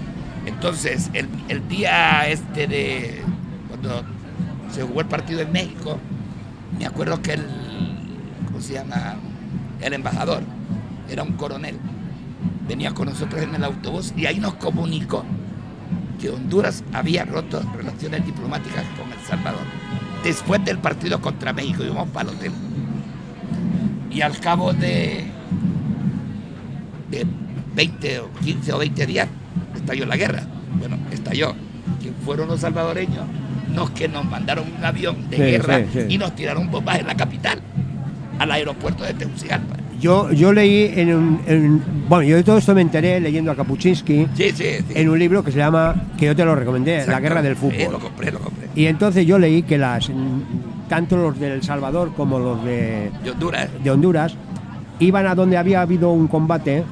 Entonces, el, el día este de. Cuando se jugó el partido en México, me acuerdo que el. ¿Cómo se llama? El embajador era un coronel. Venía con nosotros en el autobús y ahí nos comunicó que Honduras había roto relaciones diplomáticas con El Salvador. Después del partido contra México, íbamos para el hotel. Y al cabo de, de 20 o 15 o 20 días, estalló la guerra. Bueno, estalló. Que fueron los salvadoreños los que nos mandaron un avión de Sí, guerra sí, sí. y nos tiraron bombas en la capital, al aeropuerto de Tegucigalpa. Yo, yo leí en un. en- bueno, yo de todo esto me enteré leyendo a Kapuczynski Sí, sí, sí. en un libro que se llama, que yo te lo recomendé, La Exacto. Guerra del Sí, Fútbol. lo compré, lo compré. Y entonces yo leí que las tanto los de El Salvador como los de, Honduras. de Honduras iban a donde había habido un combate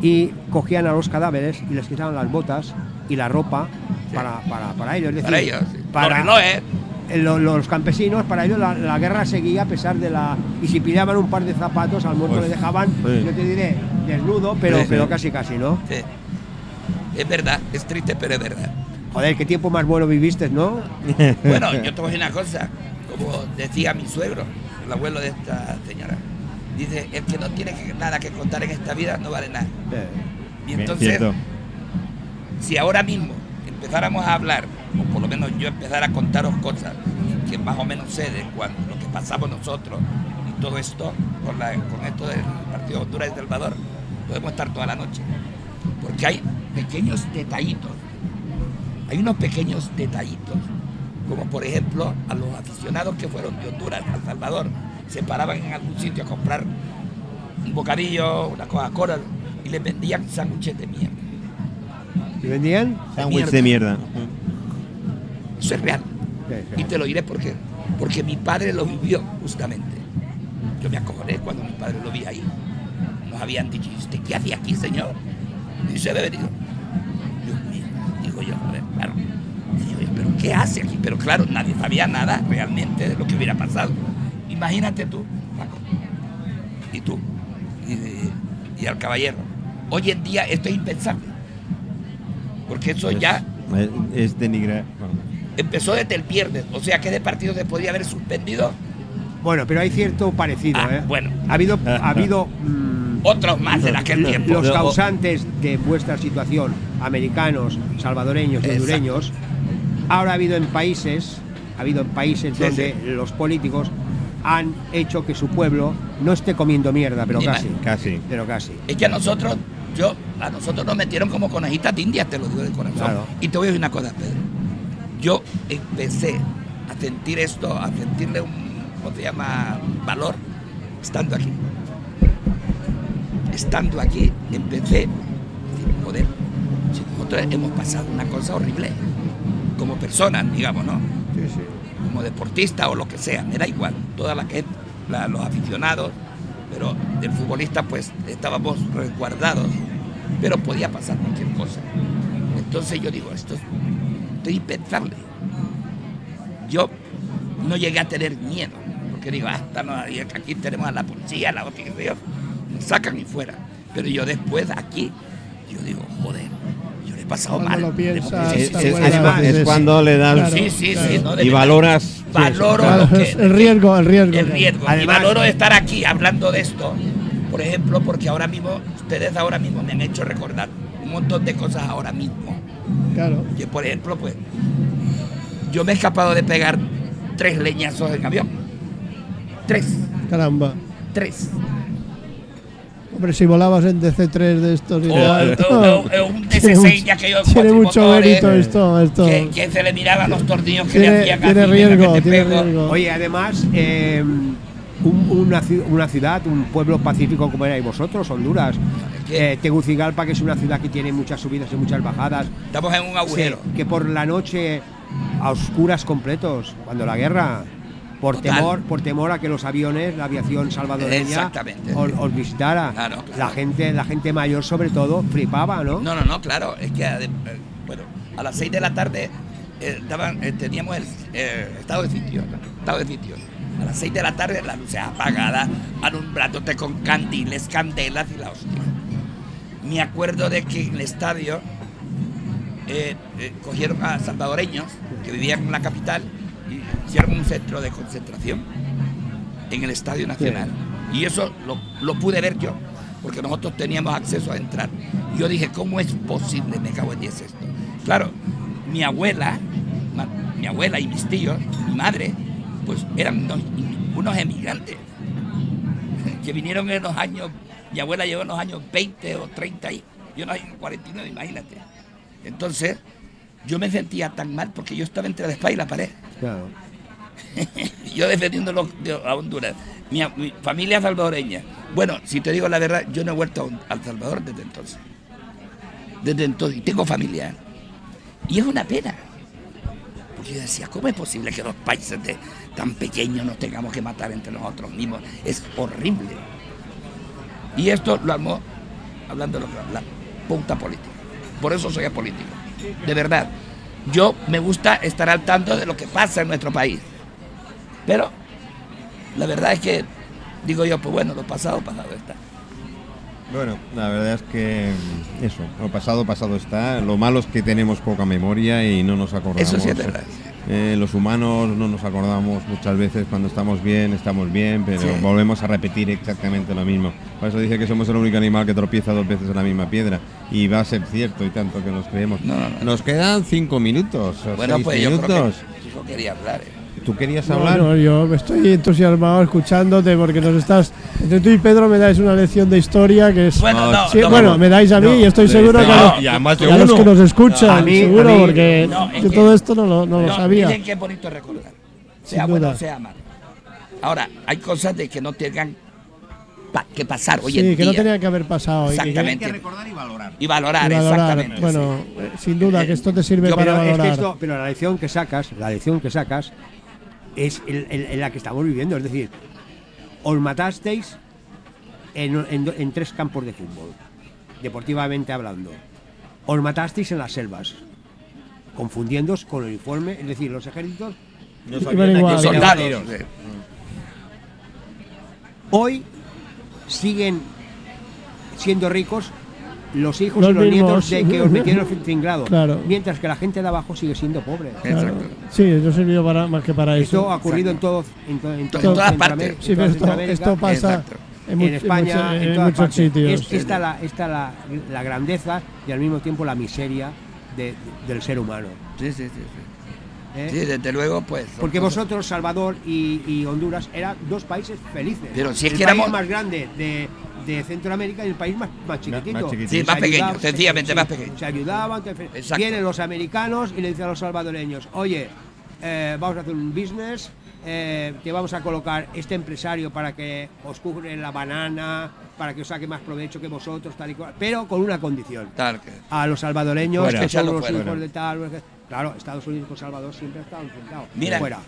y cogían a los cadáveres y les quitaban las botas y la ropa para, para, para ellos. Es decir, Para ellos. sí. para- Los relojes. Eh, lo- los campesinos, para ellos la, la guerra seguía a pesar de la... Y si pillaban un par de zapatos, al muerto Pues, le dejaban, sí. yo te diré, desnudo, pero, Sí, sí. pero casi casi, ¿no? Sí. Es verdad, es triste, pero es verdad. Joder, qué tiempo más bueno viviste, ¿no? Bueno, yo te voy a decir una cosa, como decía mi suegro, el abuelo de esta señora. Dice, el que no tiene nada que contar en esta vida no vale nada. Y entonces, si ahora mismo empezáramos a hablar, o por lo menos yo empezara a contaros cosas que más o menos sé de cuando, lo que pasamos nosotros y todo esto, con, la- con esto del partido de Honduras y Salvador, podemos estar toda la noche. Porque hay pequeños detallitos, hay unos pequeños detallitos, como por ejemplo a los aficionados que fueron de Honduras a El Salvador, se paraban en algún sitio a comprar un bocadillo, una Coca-Cola y les vendían sándwiches de mierda. ¿Y vendían? Sándwich de mierda. Eso es real. Y te lo diré por qué. Porque mi padre lo vivió justamente. Yo me acojoné cuando mi padre lo vi ahí. Nos habían dicho, ¿y usted qué hacía aquí, señor? Y se había venido. Dios mío, digo yo, a ver, claro. Digo yo, ¿pero qué hace aquí? Pero claro, nadie sabía nada realmente de lo que hubiera pasado. Imagínate tú, Paco, y tú, y, y al caballero. Hoy en día esto es impensable. Porque eso ya Es, es denigrar. Empezó desde el viernes. O sea que ese partido se podía haber suspendido. Bueno, pero hay cierto parecido, Ah, ¿eh? bueno. Ha habido, ha habido mm, otros más en aquel tiempo. Los causantes de vuestra situación, americanos, salvadoreños, Exacto. hondureños, ahora ha habido en países, ha habido en países Sí, donde los políticos han hecho que su pueblo no esté comiendo mierda, pero Ni casi, mal. Casi. pero casi. Es que a nosotros, yo, a nosotros nos metieron como conejitas de India, te lo digo de corazón. Claro. Y te voy a decir una cosa, Pedro. Yo empecé a sentir esto, a sentirle un, ¿cómo se llama? Valor, estando aquí. Estando aquí, empecé, a decir, joder, si nosotros hemos pasado una cosa horrible, como personas, digamos, ¿no? Como deportista o lo que sea, me da igual, toda la gente, la- los aficionados, pero del futbolista pues estábamos resguardados, pero podía pasar cualquier cosa. Entonces yo digo, esto es, esto es impensable. Yo no llegué a tener miedo, porque digo, hasta no, y aquí tenemos a la policía, la otra, nos sacan y fuera. Pero yo después aquí, yo digo, joder, yo le he pasado Cuando mal. lo piensas, Sí, Es, cuando le das Claro. Sí, sí, sí, no, y valoras. Valoro Claro, lo que- es el riesgo, el riesgo. el riesgo. y valoro estar aquí hablando de esto, por ejemplo, porque ahora mismo, ustedes ahora mismo me han hecho recordar un montón de cosas ahora mismo. Claro. Que por ejemplo, pues, yo me he escapado de pegar tres leñazos en avión. Tres, Caramba. tres. Hombre, si volabas en DC3 de estos y O, tal, o- o- o un tiene DC6 mucho- ya que yo Tiene mucho mérito esto. esto. que, que se le miraban los tornillos que le tiene hacían tiene riesgo, que te tiene pego. riesgo. Oye, además, eh, un- una, una ciudad, un pueblo pacífico como erais vosotros, Honduras, eh, Tegucigalpa, que es una ciudad que tiene muchas subidas y muchas bajadas, Estamos en un agujero. Sí, que por la noche a oscuras completos, cuando la guerra, por Total. temor, por temor a que los aviones, la aviación salvadoreña os, os visitara. Claro, claro. La gente, la gente mayor sobre todo, flipaba, ¿no? No, no, no, claro. Es que, eh, bueno, a las 6 de la tarde eh, eh, teníamos el estado de sitio. Estado de sitio. A las 6 de la tarde las luces apagadas, alumbrándote con candiles, candelas y la hostia. Me acuerdo de que en el estadio eh, eh, cogieron a salvadoreños que vivían en la capital y hicieron un centro de concentración en el Estadio Nacional. Y eso lo, lo pude ver yo, porque nosotros teníamos acceso a entrar. Y yo dije, ¿cómo es posible? Me cago en 10 esto. Claro, mi abuela, ma- mi abuela y mis tíos, mi madre, pues eran unos, unos emigrantes que vinieron en los años, mi abuela llegó en los años 20 o 30 y yo en los años 49, imagínate. Entonces, yo me sentía tan mal porque yo estaba entre la espalda y la pared. Claro. Yo defendiendo a Honduras. Mi, mi familia salvadoreña. Bueno, si te digo la verdad, yo no he vuelto a El Salvador desde entonces. Desde entonces. Y tengo familia. Y es una pena. Porque yo decía, ¿cómo es posible que los países de- tan pequeños nos tengamos que matar entre nosotros mismos? Es horrible. Y esto lo armó, hablando de lo que- la punta política. Por eso soy apolítico. De verdad. Yo me gusta estar al tanto de lo que pasa en nuestro país. Pero la verdad es que digo yo, pues bueno, lo pasado, pasado está. Bueno, la verdad es que mm, eso, lo pasado, pasado está. Lo malo es que tenemos poca memoria y no nos acordamos. Eso sí es verdad. Eh, los humanos no nos acordamos muchas veces cuando estamos bien, estamos bien, pero Sí. volvemos a repetir exactamente lo mismo. Por eso dice que somos el único animal que tropieza dos veces en la misma piedra. Y va a ser cierto y tanto que nos creemos. No, no, no. Nos quedan cinco minutos. o Bueno, seis pues yo creo que yo quería hablar. eh. ¿Tú querías No, hablar? no, yo estoy entusiasmado escuchándote porque nos estás. Entre tú y Pedro me dais una lección de historia que es. Bueno, no, Sí, no, bueno, no. me dais a mí no, y estoy seguro que, no, a- y además de y a los que nos escuchan, A mí- seguro, a mí- porque No, es yo que- todo esto no lo, no lo No, sabía. Dicen que es bonito recordar. Sin Sea bueno sea malo. Ahora, hay cosas de que no tengan pa- que pasar hoy sí, en que día. no tenía que haber pasado. y que- Exactamente. recordar y valorar. Y valorar, y valorar. exactamente. Bueno, sí. eh, sin duda que esto te sirve Yo- para Pero, es que valorar. esto- pero la lección que sacas, la lección que sacas, es el- el- en la que estamos viviendo. Es decir, os matasteis en, en- en tres campos de fútbol, deportivamente hablando. Os matasteis en las selvas, confundiéndoos con el uniforme. Es decir, los ejércitos Los soldados. hoy siguen siendo ricos los hijos Los y los mismos. nietos de que os metieron el tinglado. Claro. Mientras que la gente de abajo sigue siendo pobre. Claro. Exacto. Sí, eso ha servido para, más que para Esto eso. ha ocurrido en, todo, en, to- en to- En todas partes. en Sí, toda pero esto, esto pasa. Exacto. En en España, en, en todas muchos partes. sitios, Es- esta la, esta la, la grandeza y al mismo tiempo la miseria de- del ser humano. Sí, sí, sí. sí. ¿eh? Sí, desde luego, pues. Porque cosas- vosotros, Salvador y, y Honduras, eran dos países felices. Pero si es el que país éramos- más grande de, de Centroamérica y el país más, más chiquitito. más chiquitito. Sí, más pequeño, ayudaban- sencillamente más pequeño. Se ayudaban. Exacto. Vienen los americanos y le dicen a los salvadoreños, oye, eh, vamos a hacer un business, eh, te vamos a colocar este empresario para que os cubre la banana, para que os saque más provecho que vosotros, tal y cual, pero con una condición. Tal que- A los salvadoreños, Fuera. que son los fuera. hijos de tal. Claro, Estados Unidos con Salvador siempre ha estado enfrentado. Mira, Fuera.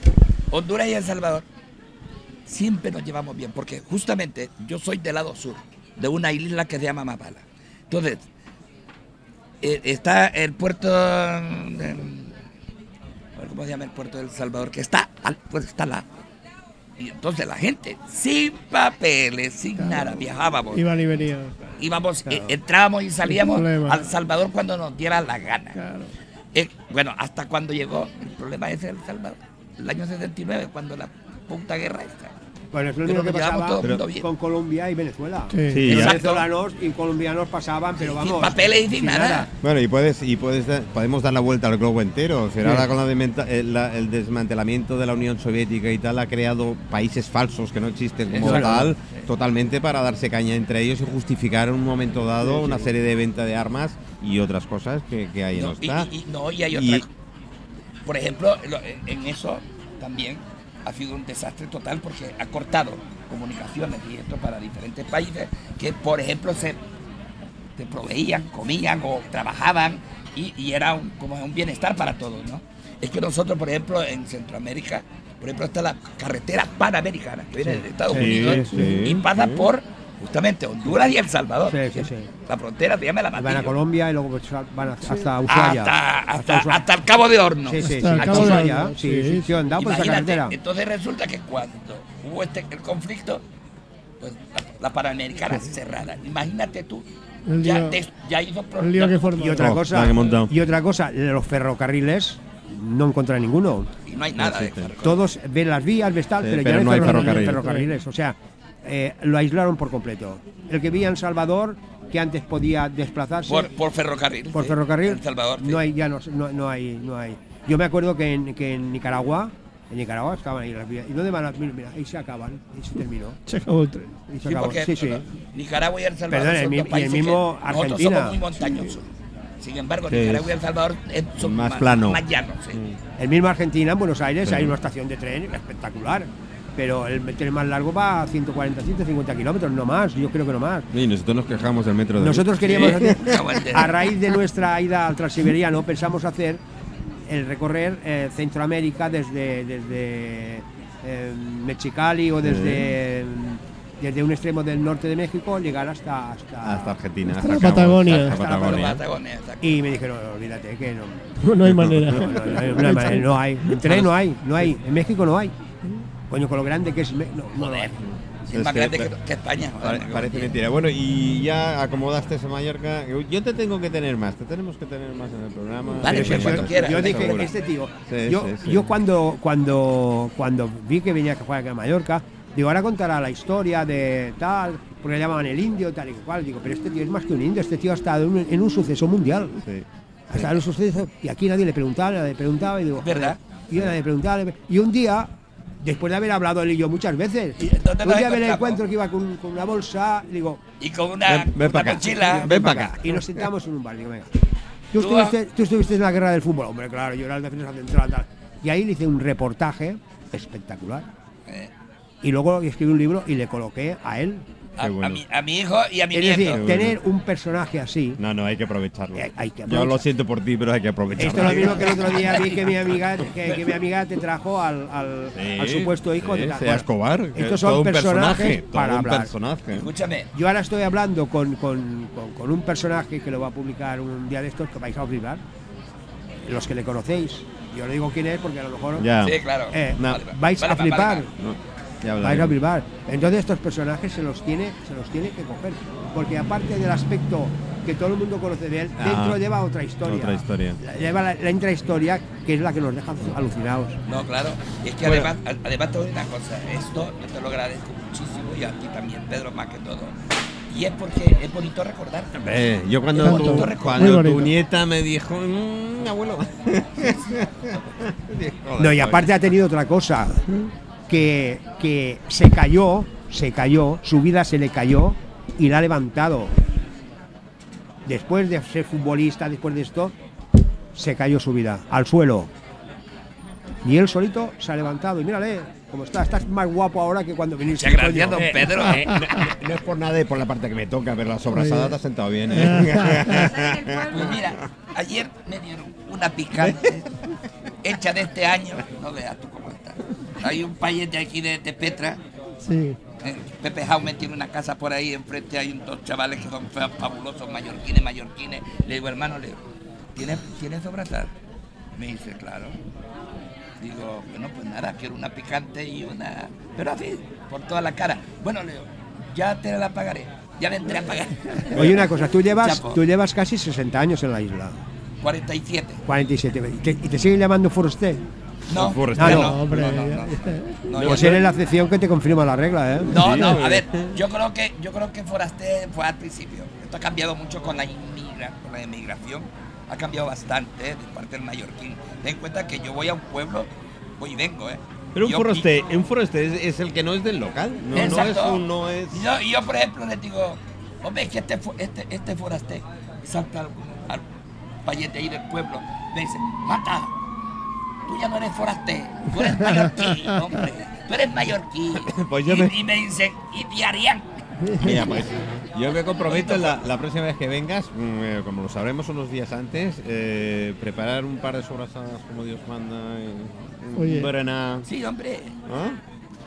Honduras y El Salvador siempre nos llevamos bien, porque justamente yo soy del lado sur, de una isla que se llama Mapala. Entonces, eh, está el puerto. de- ¿Cómo se llama el puerto del Salvador? Que está, al, pues está la. Y entonces la gente, sin papeles, sin nada, viajábamos. Iban y venían. Íbamos, eh, entrábamos y salíamos al Salvador cuando nos diera la gana. Claro. Eh, bueno, hasta cuando llegó el problema ese del Salvador, el año 79, cuando la puta guerra esta. Bueno, es lo único que pasaba con Colombia y Venezuela. Sí. Venezolanos y colombianos pasaban, pero Sin vamos. papeles y sin nada. Bueno, y puedes y puedes dar- podemos dar la vuelta al globo entero. O sea, Sí. ahora con la dementa- el, la- el desmantelamiento de la Unión Soviética y tal ha creado países falsos que no existen como tal, totalmente para darse caña entre ellos y justificar en un momento dado una serie de venta de armas y otras cosas que, que ahí no, está. y- y- no, y hay. Por ejemplo, lo- en eso también ha sido un desastre total porque ha cortado comunicaciones y esto para diferentes países que, por ejemplo, se, se proveían, comían o trabajaban y, y era un, como un bienestar para todos, ¿no? Es que nosotros, por ejemplo, en Centroamérica, por ejemplo, está la carretera panamericana que viene de Estados Sí, Unidos sí, y pasa por justamente Honduras y El Salvador. Sí, sí, sí. La frontera se llama la Van a Colombia y luego pues, van hasta Ushuaia. hasta, hasta, el Cabo de Horno. Sí, sí, sí. Hasta el Hasta Cabo de Ushuaia. Horno, Sí, sí. sí, sí, he andado por esa Imagínate, carretera. entonces resulta que cuando hubo este, el conflicto, pues la, la Panamericana cerrada. Imagínate tú, El ya, lío- te- ya hizo El lío que ya- formó. Y otra Oh, cosa, y otra cosa, los ferrocarriles no encontré ninguno. y no hay nada de. Todos ven las vías, ves tal, Sí, pero, pero ya no hay ferro- ferrocarril. ferrocarriles. O sea, eh, lo aislaron por completo. El que vivía en Salvador, que antes podía desplazarse por, por ferrocarril. por sí, ferrocarril, en Salvador. sí. no hay, ya no, no, no hay, no hay. Yo me acuerdo que en, que en Nicaragua, en Nicaragua estaban ahí las vías. ¿Y dónde van? las- Mira, mira, ahí se acaban, ahí se terminó. Se acabó el tren. Ahí se Sí, acabó. porque Sí, sí. Nicaragua y El Salvador Perdón, el son dos y el países mismo que nosotros Argentina. somos muy montañosos. Sin embargo, Sí, Nicaragua y El Salvador eh, son más plano. más llanos. sí. El mismo Argentina, en Buenos Aires, Sí. hay una estación de tren espectacular. Pero el tren más largo va a 140, 150 kilómetros, no más. Yo creo que no más. Y nosotros nos quejamos del metro de Nosotros queríamos Sí. hacer, a raíz de nuestra ida al transiberiano, pensamos hacer el recorrer eh, Centroamérica desde, desde eh, Mexicali o desde, desde un extremo del norte de México, llegar hasta... hasta, hasta Argentina, Hasta Cabo, Patagonia. hasta Hasta la Patagonia. Y me dijeron, olvídate, que no, No hay manera. no, no, no hay, no hay manera, no hay. En tren no hay, no hay. En México no hay. Coño, con lo grande que es... No. Joder. Es más grande que, que España. joder, Parece mentira. Bueno, y ya acomodaste esa Mallorca. Yo te tengo que tener más, te tenemos que tener más en el programa. Vale, Pero pues, si cuando yo- quieras, Yo estoy dije, seguro. este tío, Sí, yo, sí, sí. yo cuando, cuando, cuando vi que venía a jugar a Mallorca, digo, ahora contará la historia de tal, porque le llamaban el indio, tal y cual. Digo, pero este tío es más que un indio, este tío ha estado en un, en un suceso mundial. Sí. Ha estado en un suceso, y aquí nadie le preguntaba, nadie le preguntaba, y digo, verdad. Y nadie le preguntaba. Y un día, después de haber hablado él y yo muchas veces, ¿Y un día me encuentro que iba con, con una bolsa, digo, Y con una, Ven- ven una. Ven pa' acá. Y nos sentamos en un bar. Digo, venga. ¿Tú, Tú estuviste, tú estuviste en la guerra del fútbol. Hombre, claro, yo era el defensa central. Tal. Y ahí le hice un reportaje espectacular. eh, Y luego escribí un libro y le coloqué a él. A, Qué bueno. a mi, a mi hijo y a mi Es nieto. decir, bueno. tener un personaje así. No, no, hay que aprovecharlo. Hay- hay que Yo lo siento por ti, pero hay que aprovecharlo. Esto es lo mismo que el otro día vi que mi amiga, que, que mi amiga te trajo al, al, Sí, al supuesto hijo sí, de sea Bueno, Escobar. Estos son un personajes personaje. todo para un hablar. personaje. Escúchame, Yo ahora estoy hablando con, con- con- con un personaje que lo va a publicar un día de estos que vais a flipar. Los que le conocéis. Yo le digo quién es porque a lo mejor Ya. sí, claro. eh, No. Vale, vale, vais vale, a vale, flipar. vale. No, ya Vais a hablaremos. flipar. Entonces estos personajes se los tiene, se los tiene que coger. Porque aparte del aspecto que todo el mundo conoce de él, Ah, dentro lleva otra historia. otra historia. La- Lleva la, la intrahistoria que es la que nos deja alucinados. No, claro. Y es que Bueno. además, además te una cosa. Esto yo te lo agradezco muchísimo y a ti también, Pedro, más que todo. Y es porque es bonito recordar. Yo cuando, tu, cuando tu nieta me dijo, "Mm, abuelo. No, y "Joder, aparte ha tenido otra cosa, que, que se cayó, se cayó, su vida se le cayó y la ha levantado. Después de ser futbolista, después de esto, se cayó su vida al suelo. Y él solito se ha levantado y mírale cómo está, estás más guapo ahora que cuando viniste. Muchas gracias, don Pedro. Eh, no, no- no es por nada y por la parte que me toca, pero la sobrasada te ha sentado bien. ¿eh? Pues mira, ayer me dieron una picante hecha de este año. No veas tú cómo. Hay un payete aquí de, de Petra. Sí. eh, Pepe Jaume tiene una casa por ahí, enfrente hay dos chavales que son fa- fabulosos, mallorquines, mallorquines. Le digo, hermano, le digo, ¿tienes, ¿tienes sobrasada? Me dice, claro. Digo, bueno, pues nada, quiero una picante y una... Pero así, por toda la cara. Bueno, Leo, ya te la pagaré. Ya vendré a pagar. Oye, una cosa, tú llevas, Chapo. tú llevas casi 60 años en la isla. 47. 47. ¿Y te, y te siguen llamando Forster? No. Ah, no, no, no, hombre, no, no, Pues eres la excepción que te confirma la regla, ¿eh? No, Sí, no, hombre. a ver, yo creo que yo creo que Foraste fue al principio. Esto ha cambiado mucho con la inmigra, con la inmigración. Ha cambiado bastante eh, de parte del mallorquín. Ten en cuenta que yo voy a un pueblo, voy y vengo, ¿eh? Pero un foreste, un foreste es, es el que no es del local. No, no es un, no es. Y yo, por ejemplo, les digo, hombre, es que este, este, este foraste salta al, al payete ahí del pueblo. Me dice, mata, tú ya no eres foraste, tú eres mallorquí, hombre, tú eres mallorquí. Pues yo y, me- y me dicen, y diarian. Mira, pues yo me comprometo la, la próxima vez que vengas, mm, eh, como lo sabremos unos días antes, eh, preparar un par de sobrasadas como Dios manda. en- en Oye. Sí, hombre. ¿ah?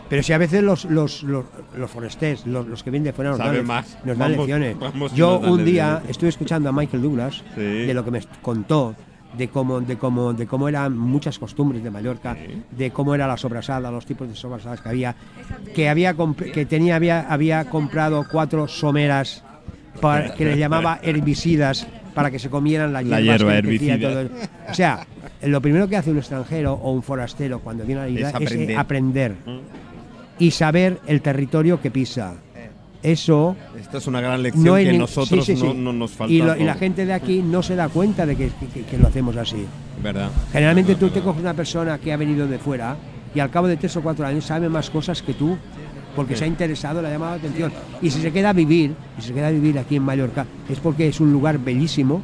Pero si a veces los, los, los, los forestés, los, los que vienen de fuera nos Saben dan, más. nos dan Vamos- lecciones. vamos y Yo nos dan un día lecciones. estuve escuchando a Michael Douglas Sí. de lo que me contó de cómo, de cómo, de cómo eran muchas costumbres de Mallorca, Sí. de cómo era la sobrasada, los tipos de sobrasadas que había, que había que tenía había, había comprado cuatro someras para, que le llamaba herbicidas para que se comieran las La hierbas hierba herbicida. todo O sea, lo primero que hace un extranjero o un forastero cuando viene a la isla Es es, eh, aprender. aprender Mm. y saber el territorio que pisa. Eso Esta es una gran lección no que nosotros sí, sí, sí. No, no nos falta. y, lo- y la gente de aquí no se da cuenta de que, que- que lo hacemos así. ¿Verdad? Generalmente tú Verdad, te coges una persona que ha venido de fuera y al cabo de tres o cuatro años sabe más cosas que tú porque Sí. se ha interesado, le ha llamado la atención. Y si se queda a vivir, y se queda a vivir aquí en Mallorca, es porque es un lugar bellísimo,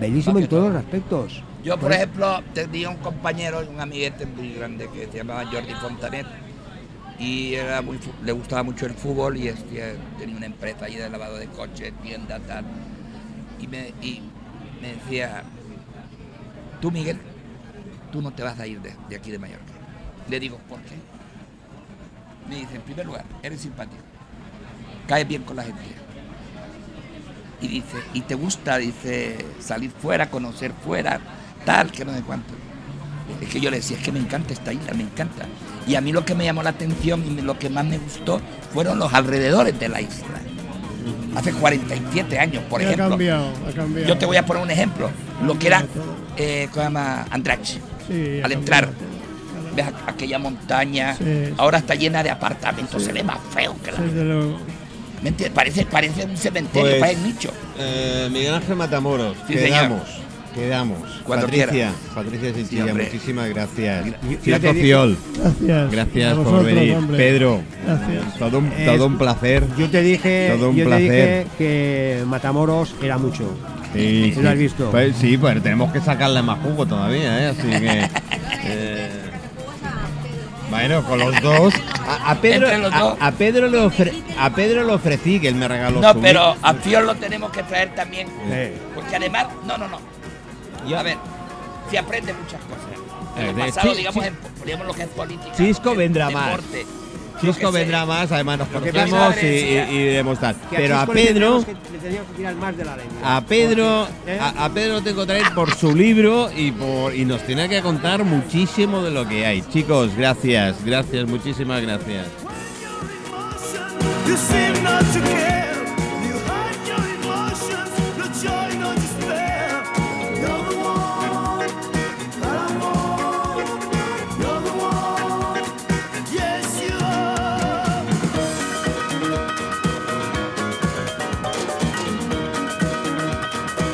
bellísimo en todos los aspectos. Yo, por ejemplo, tenía un compañero, un amiguete muy grande que se llamaba Jordi Fontanet y era le gustaba mucho el fútbol y este, tenía una empresa ahí de lavado de coches, tienda, tal. Y me, y me decía, tú Miguel, tú no te vas a ir de, de aquí de Mallorca. Le digo, ¿por qué? Me dice, en primer lugar, eres simpático, caes bien con la gente. Y dice, ¿y te gusta? Dice, salir fuera, conocer fuera, tal, que no sé cuánto. Es que yo le decía, es que me encanta esta isla, me encanta. Y a mí lo que me llamó la atención y lo que más me gustó fueron los alrededores de la isla. Hace 47 años, por ha ejemplo. cambiado, ha cambiado. Yo te voy a poner un ejemplo. Lo que era, eh, ¿cómo se llama? Andrach. Sí, ha Al entrar, ves aqu- aquella montaña, Sí, sí. ahora está llena de apartamentos, se ve más feo que la... Luego. ¿Me entiendes? Parece, parece un cementerio, Pues, parece un nicho. Eh, Miguel Ángel Matamoros, Sí, quedamos. Quedamos. Cuando Patricia, quiera. Patricia Sí, Chinchilla, hombre. muchísimas gracias. Dije- Fiol, Gracias. gracias por venir. hombre. Pedro, Gracias. todo un, Es- todo un placer. Yo te dije, Todo un yo te placer. dije que Matamoros era mucho. Sí, ¿Lo has visto? Pues, sí, pues tenemos que sacarle más jugo todavía, ¿eh? Así que. eh, bueno, con los dos. A, a Pedro, los a- dos. A, Pedro le ofre- a Pedro le ofrecí que él me regaló No, su pero a Fior lo tenemos que traer también. Porque además, no, no, no. A ver, se aprende muchas cosas. En Eh, el de- pasado, digamos, en, digamos lo que es política. Es vendrá más. Chisco vendrá sé. más, además nos conocemos y, y, que Pero a Pedro, que- que más de la a Pedro, ¿eh? a, a Pedro lo tengo que traer por su libro y por y nos tiene que contar muchísimo de lo que hay. Chicos, gracias, gracias, muchísimas gracias.